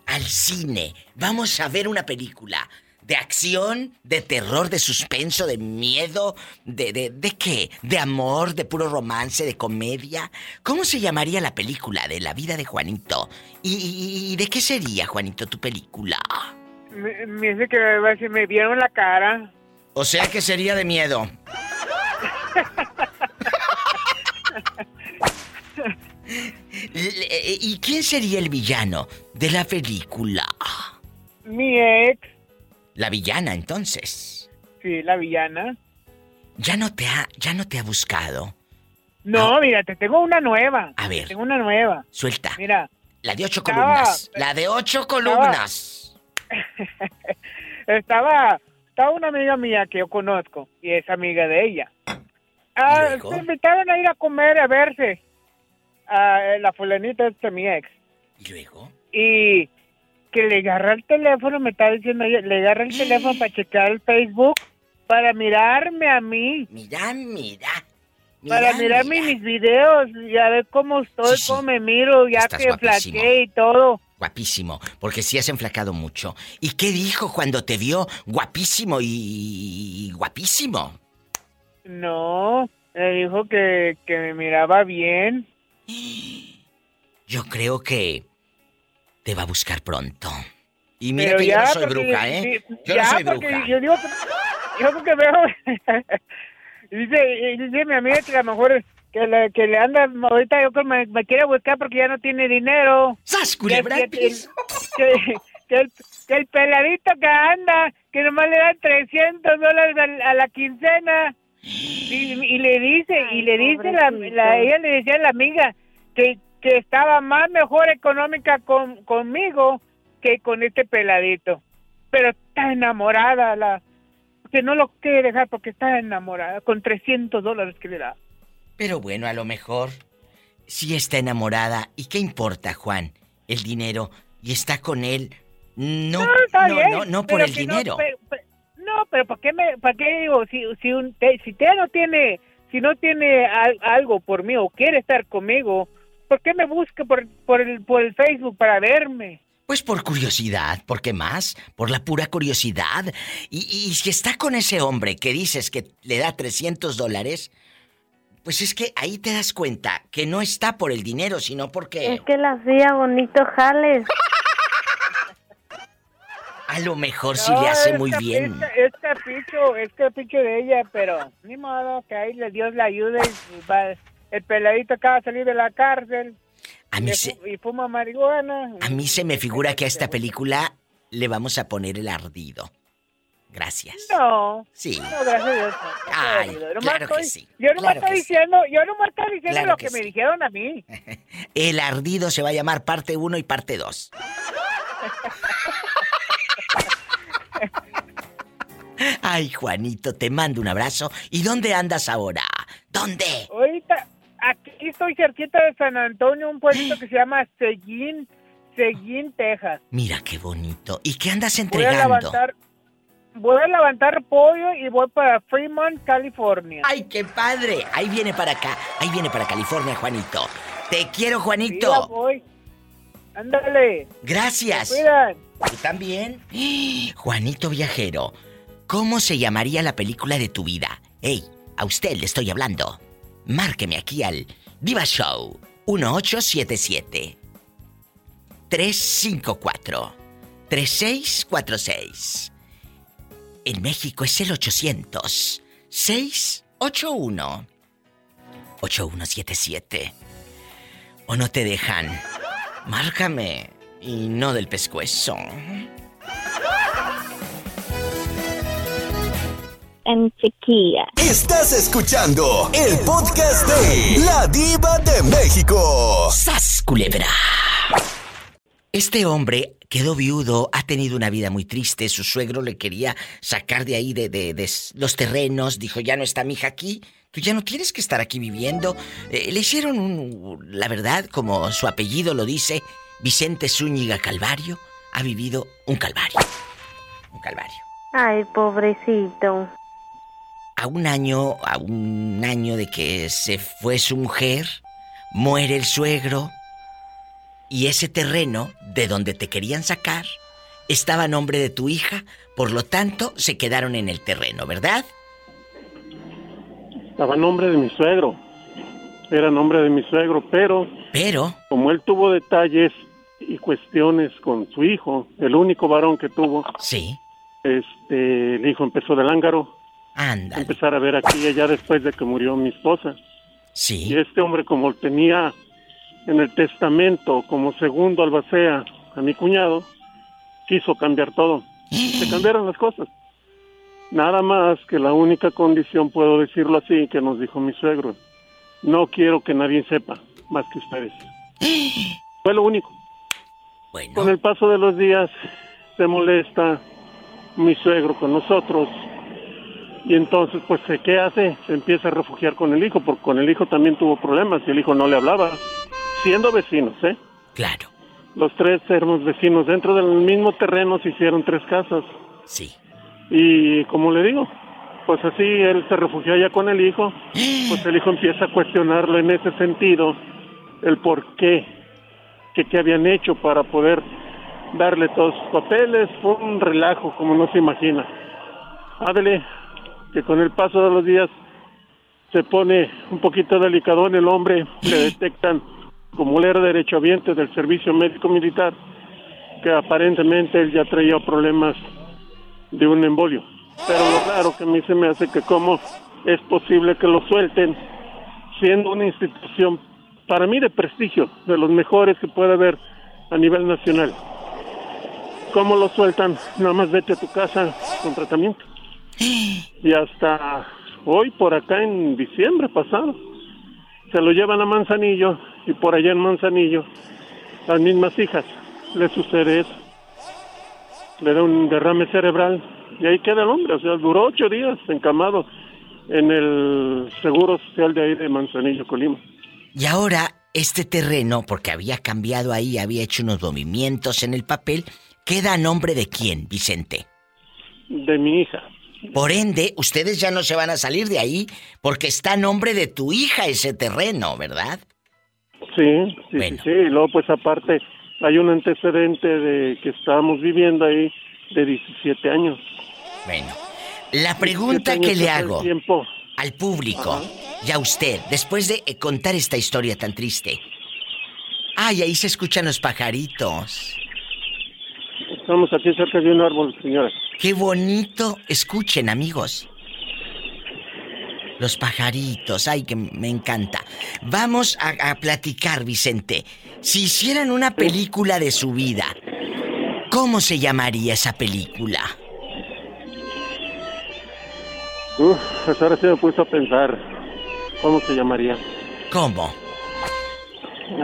al cine. Vamos a ver una película de acción, de terror, de suspenso, de miedo, de, de, de qué? De amor, de puro romance, de comedia. ¿Cómo se llamaría la película de la vida de Juanito? ¿Y, y- y de qué sería, Juanito, tu película? Me, me dice que me vieron la cara. O sea que sería de miedo. ¿Y quién sería el villano de la película? Mi ex, La villana, entonces. sí, la villana. Ya no te ha, ya no te ha buscado. No, mira, te tengo una nueva. A ver. Tengo una nueva. Suelta. Mira, La de ocho Estaba- columnas. La de ocho columnas. estaba, estaba una amiga mía que yo conozco y es amiga de ella. Ah, se invitaron a ir a comer, a verse. A la fulanita de mi ex. ¿Y luego? Y que le agarra el teléfono, me está diciendo ella, le agarra el teléfono para checar el Facebook, para mirarme a mí. Mira, mira. Para Mira, mirarme mis videos y a ver cómo estoy, Sí, sí. cómo me miro, ya Estás que flaqueé y todo. Guapísimo, porque sí has enflacado mucho. ¿Y qué dijo cuando te vio guapísimo y, y guapísimo? No, me dijo que, que me miraba bien. Yo creo que te va a buscar pronto. Y mira Pero que yo no soy porque- bruja, ¿eh? sí, Yo ya, no soy bruja. Yo digo, que- yo porque veo, dice, dice mi amiga que a lo mejor que le, que le anda, ahorita yo creo que me, me quiere buscar porque ya no tiene dinero. ¡Sas, culebra que, que, que- que el, que el peladito que anda, que nomás le dan 300 dólares a, a la quincena. Y, y le dice, y le dice la, la- ella le decía a la amiga que, que estaba más mejor económica con, conmigo que con este peladito. Pero está enamorada, la que no lo quiere dejar porque está enamorada, con 300 dólares que le da. Pero bueno, a lo mejor sí está enamorada. ¿Y qué importa, Juan? El dinero. Y está con él. No, no, no, bien, no, no por el dinero. pero- pero- ¿para qué me, para qué digo si si un te- si te no tiene si no tiene al- algo por mí o quiere estar conmigo, ¿por qué me busca por por el por el Facebook para verme? Pues por curiosidad, ¿por qué más? Por la pura curiosidad. Y, y si está con ese hombre que dices que le da 300 dólares, pues es que ahí te das cuenta que no está por el dinero, sino porque Es que la hacía bonito jales. a lo mejor sí No, le hace muy bien. Es, capricho, es capricho de ella, pero ni modo que ahí le Dios la ayude el peladito acaba de salir de la cárcel. A mí se- y fuma marihuana. A mí se me figura que a esta película le vamos a poner el ardido. Gracias. No. Sí. No, gracias a Dios. no. Ay, nomás claro que sí, Yo no claro estoy sí. diciendo, yo no estoy diciendo Claro lo que que, me sí. dijeron a mí. El ardido se va a llamar parte 1 y parte 2. Ay, Juanito, te mando un abrazo. ¿Y dónde andas ahora? ¿Dónde? Ahorita, aquí estoy cerquita de San Antonio, un pueblito que se llama Seguín, Seguín, Texas. Mira qué bonito. ¿Y qué andas Voy a entregando? levantar, voy a levantar pollo y voy para Fremont, California. ¡Ay, qué padre! Ahí viene para acá. Ahí viene para California, Juanito. Te quiero, Sí, Juanito. voy. Ándale. Gracias. Cuidan. ¿Tú también? Juanito Viajero, ¿cómo se llamaría la película de tu vida? Ey, a usted le estoy hablando. Márqueme aquí al Diva Show 1877 354 3646. En México es el 800 681 8177. ¿O no te dejan? Márcame y no del pescuezo. En chiquilla. Estás escuchando el podcast de La Diva de México. ¡Sas, culebra! Este hombre quedó viudo, ha tenido una vida muy triste. Su suegro le quería sacar de ahí de, de- los terrenos. Dijo, ya no está mi hija aquí. Tú ya no tienes que estar aquí viviendo. Eh, le hicieron un... La verdad, como su apellido lo dice, Vicente Zúñiga Calvario, ha vivido un calvario. Un calvario. Ay, pobrecito. A un año, a un año de que se fue su mujer, muere el suegro y ese terreno de donde te querían sacar estaba a nombre de tu hija, por lo tanto se quedaron en el terreno, ¿verdad? Estaba a nombre de mi suegro. Era nombre de mi suegro, pero... Pero... Como él tuvo detalles y cuestiones con su hijo, el único varón que tuvo... Sí. Este, el hijo empezó de lángaro. Anda. Empezar a ver aquí allá después de que murió mi esposa. Sí. Y este hombre, como tenía en el testamento como segundo albacea a mi cuñado, quiso cambiar todo. Se cambiaron las cosas. Nada más que la única condición, puedo decirlo así, que nos dijo mi suegro. No quiero que nadie sepa, más que ustedes. Fue lo único. Con el paso de los días se molesta mi suegro con nosotros y entonces pues ¿qué hace? Se empieza a refugiar con el hijo, porque con el hijo también tuvo problemas y el hijo no le hablaba, siendo vecinos, ¿eh? Claro. Los tres éramos vecinos, dentro del mismo terreno se hicieron tres casas. Sí. Y como le digo, pues así él se refugia ya con el hijo, pues el hijo empieza a cuestionarlo en ese sentido, el por qué, que habían hecho para poder darle todos sus papeles, fue un relajo como no se imagina. Ándale, que con el paso de los días se pone un poquito delicadón el hombre, le detectan como él era derechohabiente del servicio médico militar, que aparentemente él ya traía problemas de un embolio. Pero lo claro que a mí se me hace que cómo es posible que lo suelten siendo una institución para mí de prestigio, de los mejores que puede haber a nivel nacional. ¿Cómo lo sueltan? Nada más vete a tu casa con tratamiento. Y hasta hoy, por acá en diciembre pasado, se lo llevan a Manzanillo y por allá en Manzanillo, las mismas hijas, le sucede eso. Le da un derrame cerebral y ahí queda el hombre. O sea, duró ocho días encamado en el Seguro Social de ahí de Manzanillo, Colima. Y ahora este terreno, porque había cambiado ahí, había hecho unos movimientos en el papel, queda a nombre de quién, Vicente? De mi hija. Por ende, ustedes ya no se van a salir de ahí porque está a nombre de tu hija ese terreno, ¿verdad? Sí, sí, sí, sí. Y luego, pues aparte, hay un antecedente de que estábamos viviendo ahí de 17 años. Bueno, la pregunta 17 que le hago tiempo. Al público y a usted, después de eh, contar esta historia tan triste. Ay, ahí se escuchan los pajaritos. Estamos aquí cerca de un árbol, señora. Qué bonito. Escuchen, amigos. Los pajaritos, ay, que me encanta. Vamos a, a platicar, Vicente. Si hicieran una película de su vida, ¿cómo se llamaría esa película? Uf, pues ahora sí me puse a pensar. ¿Cómo se llamaría? ¿Cómo?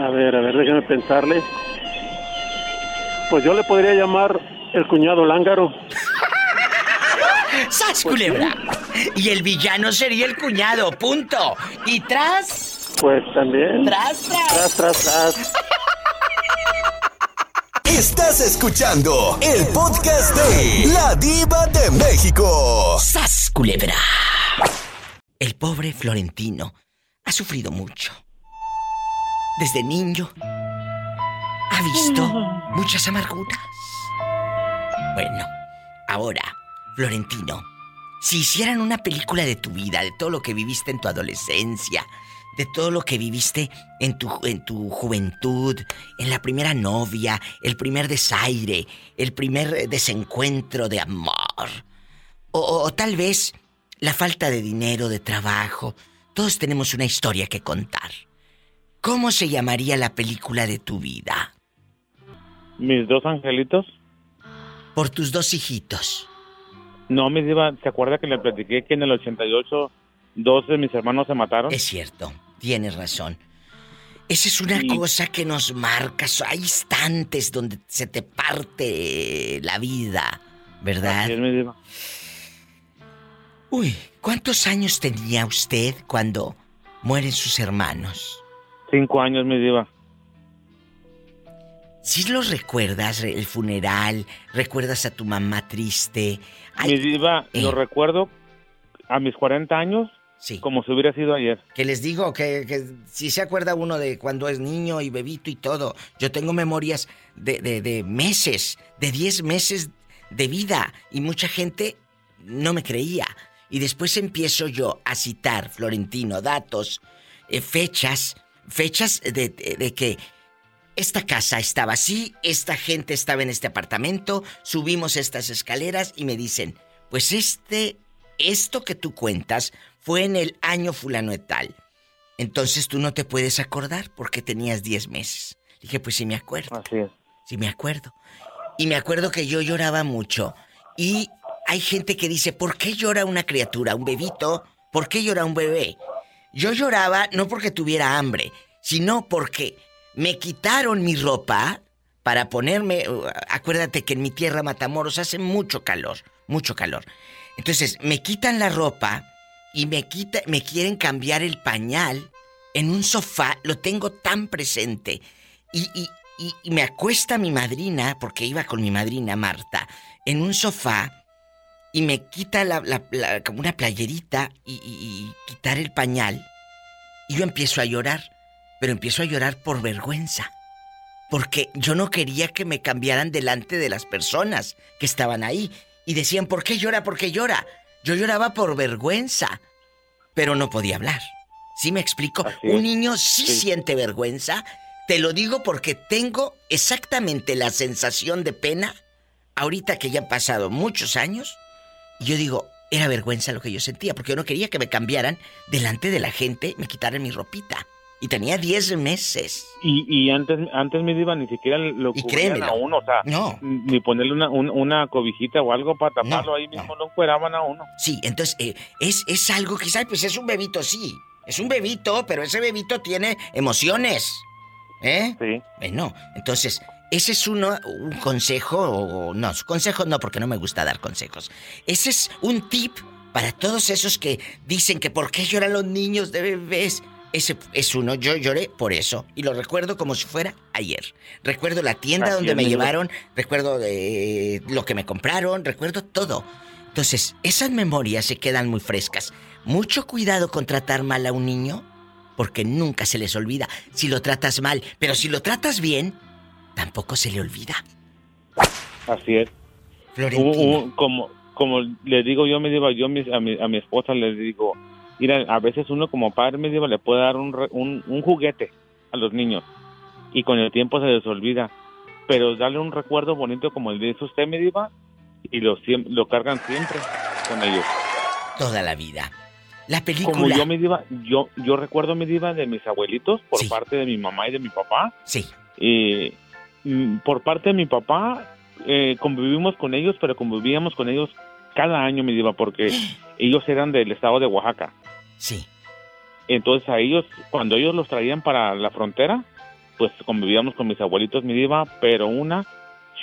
A ver, a ver, déjame pensarle. Pues yo le podría llamar el cuñado lángaro. ¡Sas, culebra! Y el villano sería el cuñado, punto. Y tras. Pues también. Tras, tras. Tras, tras, tras. Estás escuchando el podcast de La Diva de México. ¡Sas, culebra! El pobre Florentino ha sufrido mucho. Desde niño ha visto muchas amarguras. Bueno, ahora, Florentino, si hicieran una película de tu vida, de todo lo que viviste en tu adolescencia, de todo lo que viviste en tu, en tu juventud, en la primera novia, el primer desaire, el primer desencuentro de amor, o, o- o tal vez la falta de dinero, de trabajo, todos tenemos una historia que contar. ¿Cómo se llamaría la película de tu vida? Mis dos angelitos. Por tus dos hijitos. No, mi diva, ¿se acuerda que le platiqué que en el 88 dos de mis hermanos se mataron? Es cierto, tienes razón. Esa es una cosa que nos marca. Hay instantes donde se te parte la vida, ¿verdad? Uy, ¿cuántos años tenía usted cuando mueren sus hermanos? Cinco años, mi diva. ¿Sí los recuerdas, el funeral? ¿Recuerdas a tu mamá triste? Ay, mi diva, eh. lo recuerdo a mis 40 años Sí. como si hubiera sido ayer. Que les digo que, que si se acuerda uno de cuando es niño y bebito y todo. Yo tengo memorias de, de- de meses, de 10 meses de vida. Y mucha gente no me creía. Y después empiezo yo a citar, Florentino, datos, eh, fechas, fechas de, de- de que esta casa estaba así, esta gente estaba en este apartamento, subimos estas escaleras y me dicen, pues este, esto que tú cuentas fue en el año fulano tal. Entonces tú no te puedes acordar porque tenías 10 meses. Dije, pues sí me acuerdo. Así es. Sí me acuerdo. Y me acuerdo que yo lloraba mucho. Y hay gente que dice, ¿por qué llora una criatura, un bebito? ¿Por qué llora un bebé? Yo lloraba no porque tuviera hambre, sino porque me quitaron mi ropa para ponerme... uh, Acuérdate que en mi tierra Matamoros hace mucho calor, mucho calor. Entonces, me quitan la ropa y me quita, me quieren cambiar el pañal en un sofá, lo tengo tan presente. Y, y- y- me acuesta mi madrina, porque iba con mi madrina Marta, en un sofá y me quita como una playerita y quitar el pañal. Y yo empiezo a llorar, pero empiezo a llorar por vergüenza. Porque yo no quería que me cambiaran delante de las personas que estaban ahí. Y decían, ¿por qué llora? ¿Por qué llora? Yo lloraba por vergüenza, pero no podía hablar. ¿Sí me explico? Un niño sí, siente vergüenza. Te lo digo porque tengo exactamente la sensación de pena ahorita que ya han pasado muchos años. Y yo digo, era vergüenza lo que yo sentía, porque yo no quería que me cambiaran delante de la gente, me quitaran mi ropita. Y tenía 10 meses. Y, y antes, antes mi diva ni siquiera lo cubrían a uno, o sea, No. ni ponerle una, un- una cobijita o algo para taparlo ahí mismo, lo encueraban a uno. Sí, entonces eh, es, es algo que, ¿sabes? Pues es un bebito, sí. Es un bebito, pero ese bebito tiene emociones. ¿Eh? Sí. Bueno, entonces, ese es uno, un consejo, o no, consejos no, porque no me gusta dar consejos. Ese es un tip para todos esos que dicen que por qué lloran los niños de bebés. Ese es uno. Yo lloré por eso. Y lo recuerdo como si fuera ayer. Recuerdo la tienda donde me llevaron, recuerdo eh, lo que me compraron, recuerdo todo. Entonces, esas memorias se quedan muy frescas. Mucho cuidado con tratar mal a un niño, porque nunca se les olvida si lo tratas mal. Pero si lo tratas bien, tampoco se le olvida. Así es. como, como le digo yo, me digo, yo a mi, a mi esposa le digo, mira, a veces uno como padre me digo, le puede dar un, un, juguete a los niños y con el tiempo se les olvida. Pero darle un recuerdo bonito como el de usted, me diva, y lo, lo cargan siempre con ellos. Toda la vida. La película. Como yo me diva, yo, yo recuerdo mi diva de mis abuelitos por parte de mi mamá y de mi papá. Sí. Y mm, por parte de mi papá, eh, convivimos con ellos, pero convivíamos con ellos cada año, mi diva, porque ellos eran del estado de Oaxaca. Sí. Entonces a ellos, cuando ellos los traían para la frontera, pues convivíamos con mis abuelitos, mi diva, pero una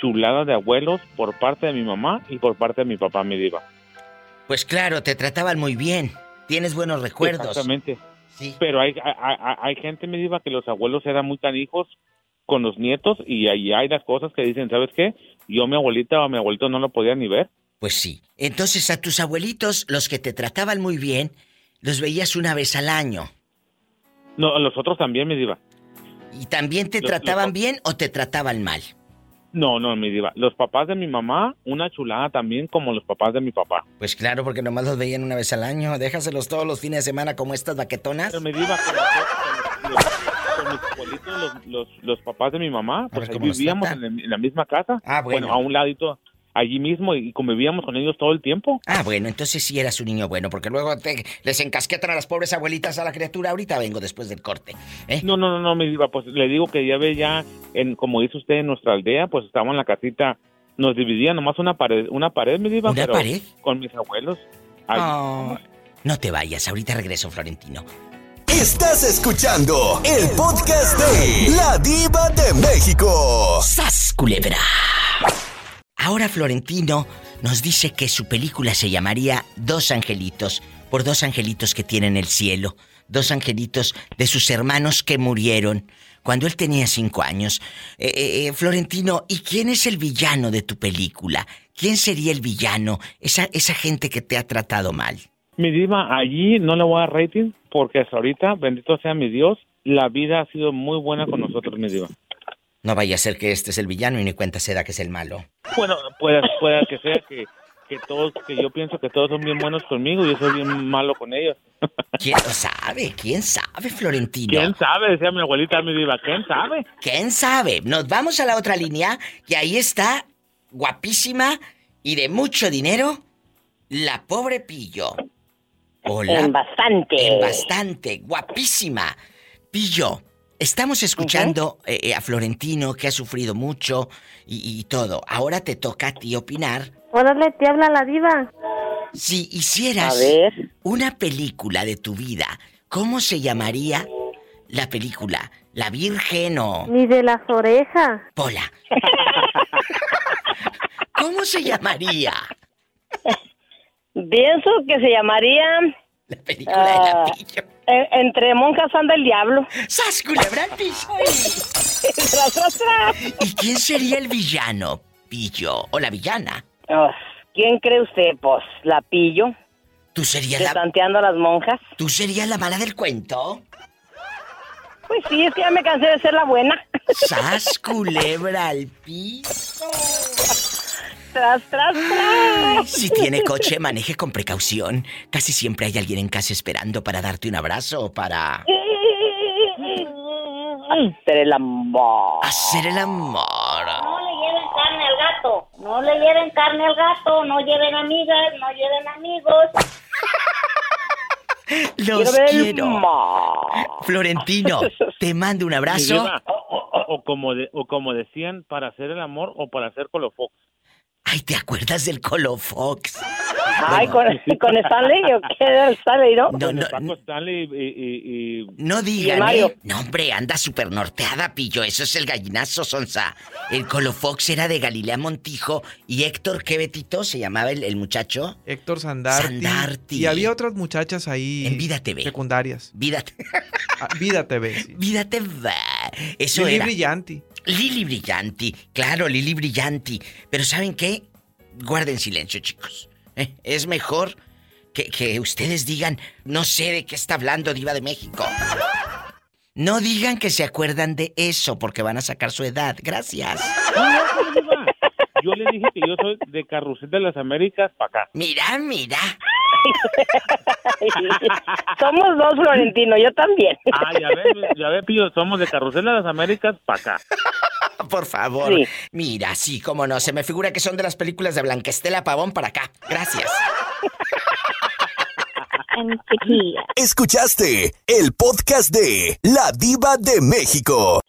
chulada de abuelos por parte de mi mamá y por parte de mi papá, mi diva. Pues claro, te trataban muy bien. Tienes buenos recuerdos. Exactamente. Sí. Pero hay, hay, hay gente, mi diva, que los abuelos eran muy tan hijos con los nietos y ahí hay las cosas que dicen, ¿sabes qué? Yo mi abuelita o mi abuelito no lo podía ni ver. Pues sí. Entonces a tus abuelitos, los que te trataban muy bien, los veías una vez al año. No, los otros también, mi diva. ¿Y también te trataban bien o te trataban mal? No, no, mi diva. Los papás de mi mamá, una chulada también como los papás de mi papá. Pues claro, porque nomás los veían una vez al año. Déjaselos todos los fines de semana como estas baquetonas. Pero mi diva, los, los, papás de mi mamá, pues vivíamos en, la misma casa. Ah, bueno. a un ladito, allí mismo y convivíamos con ellos todo el tiempo. Ah, bueno, entonces sí eras un niño bueno, porque luego te, les encasquetan a las pobres abuelitas a la criatura. Ahorita vengo después del corte. ¿eh? No, no, no, no, mi diva, pues le digo que ya ve ya, en, como dice usted, en nuestra aldea, pues estábamos en la casita, nos dividía nomás una pared, una pared, mi diva, ¿Una pared? con mis abuelos. Oh, no te vayas, ahorita regreso, Florentino. Estás escuchando el podcast de La Diva de México. ¡Sas, culebra! Ahora Florentino nos dice que su película se llamaría Dos Angelitos, por dos angelitos que tienen el cielo, dos angelitos de sus hermanos que murieron cuando él tenía cinco años. Eh, eh, eh, Florentino, ¿y quién es el villano de tu película? ¿Quién sería el villano? Esa, esa gente que te ha tratado mal. Mi diva, allí no le voy a dar rating porque hasta ahorita, bendito sea mi Dios, la vida ha sido muy buena con nosotros, mi diva. No vaya a ser que este es el villano y ni cuenta se da que es el malo. Bueno, puede, puede que sea que, que todos, que yo pienso que todos son bien buenos conmigo y yo soy bien malo con ellos. ¿Quién lo sabe? ¿Quién sabe, Florentino? ¿Quién sabe? Decía mi abuelita, mi diva, ¿quién sabe? ¿Quién sabe? Nos vamos a la otra línea y ahí está, guapísima y de mucho dinero, la pobre Pillo. Hola. En bastante. En bastante. Guapísima. Pillo, estamos escuchando eh, eh, a Florentino que ha sufrido mucho y, todo. Ahora te toca a ti opinar. Órale, te habla la diva. Si hicieras una película de tu vida, ¿cómo se llamaría la película? ¿La Virgen o...? Ni de las orejas. Pola. ¿Cómo se llamaría? Pienso que se llamaría... La película de la ah, pillo. entre monjas anda el diablo. ¡Sas, culebra ¿Y quién sería el villano, Pillo? ¿O la villana? Oh, ¿Quién cree usted? Pues, la Pillo. ¿Tú serías la... Tanteando a las monjas. ¿Tú serías la mala del cuento? Pues sí, es que ya me cansé de ser la buena. ¡Sas, culebra al piso! Tras, tras, tras. Si tiene coche, maneje con precaución. Casi siempre hay alguien en casa esperando para darte un abrazo o para... Hacer el amor. Hacer el amor. No le lleven carne al gato. No le lleven carne al gato. No lleven amigas. No lleven amigos. Los quiero. Florentino, te mando un abrazo. O, como o como decían, para hacer el amor o para hacer colofox. Ay, ¿te acuerdas del Colofox? Ay, ¿con, ¿con Stanley o qué era Stanley, no? No, no, Paco Stanley y, y- y- No Y digan, Mario. ¿eh? No, hombre, anda súper norteada, pillo. Eso es el gallinazo, Sonsa. El Colofox era de Galilea Montijo y Héctor, ¿qué Betito se llamaba el, el muchacho? Héctor Sandarti. Sandarti. Y había otras muchachas ahí. En Vida TV. Secundarias. Vida, Ah, Vida TV, sí. Vida TV. Eso Lili era. Brillanti. Lili Brillanti. Claro, Lili Brillanti. Pero ¿saben qué? Guarden silencio, chicos. ¿eh? Es mejor que, que ustedes digan, no sé de qué está hablando Diva de México. No digan que se acuerdan de eso porque van a sacar su edad. Gracias. Yo le dije que yo soy de Carrusel de las Américas para acá. Mira, mira. Somos dos, Florentino, yo también. Ah, ya ves, ya ves, Pío, somos de Carrusel de las Américas para acá. Por favor. Mira, sí, cómo no. Se me figura que son de las películas de Blanquestela Pavón para acá. Gracias. Escuchaste el podcast de La Diva de México.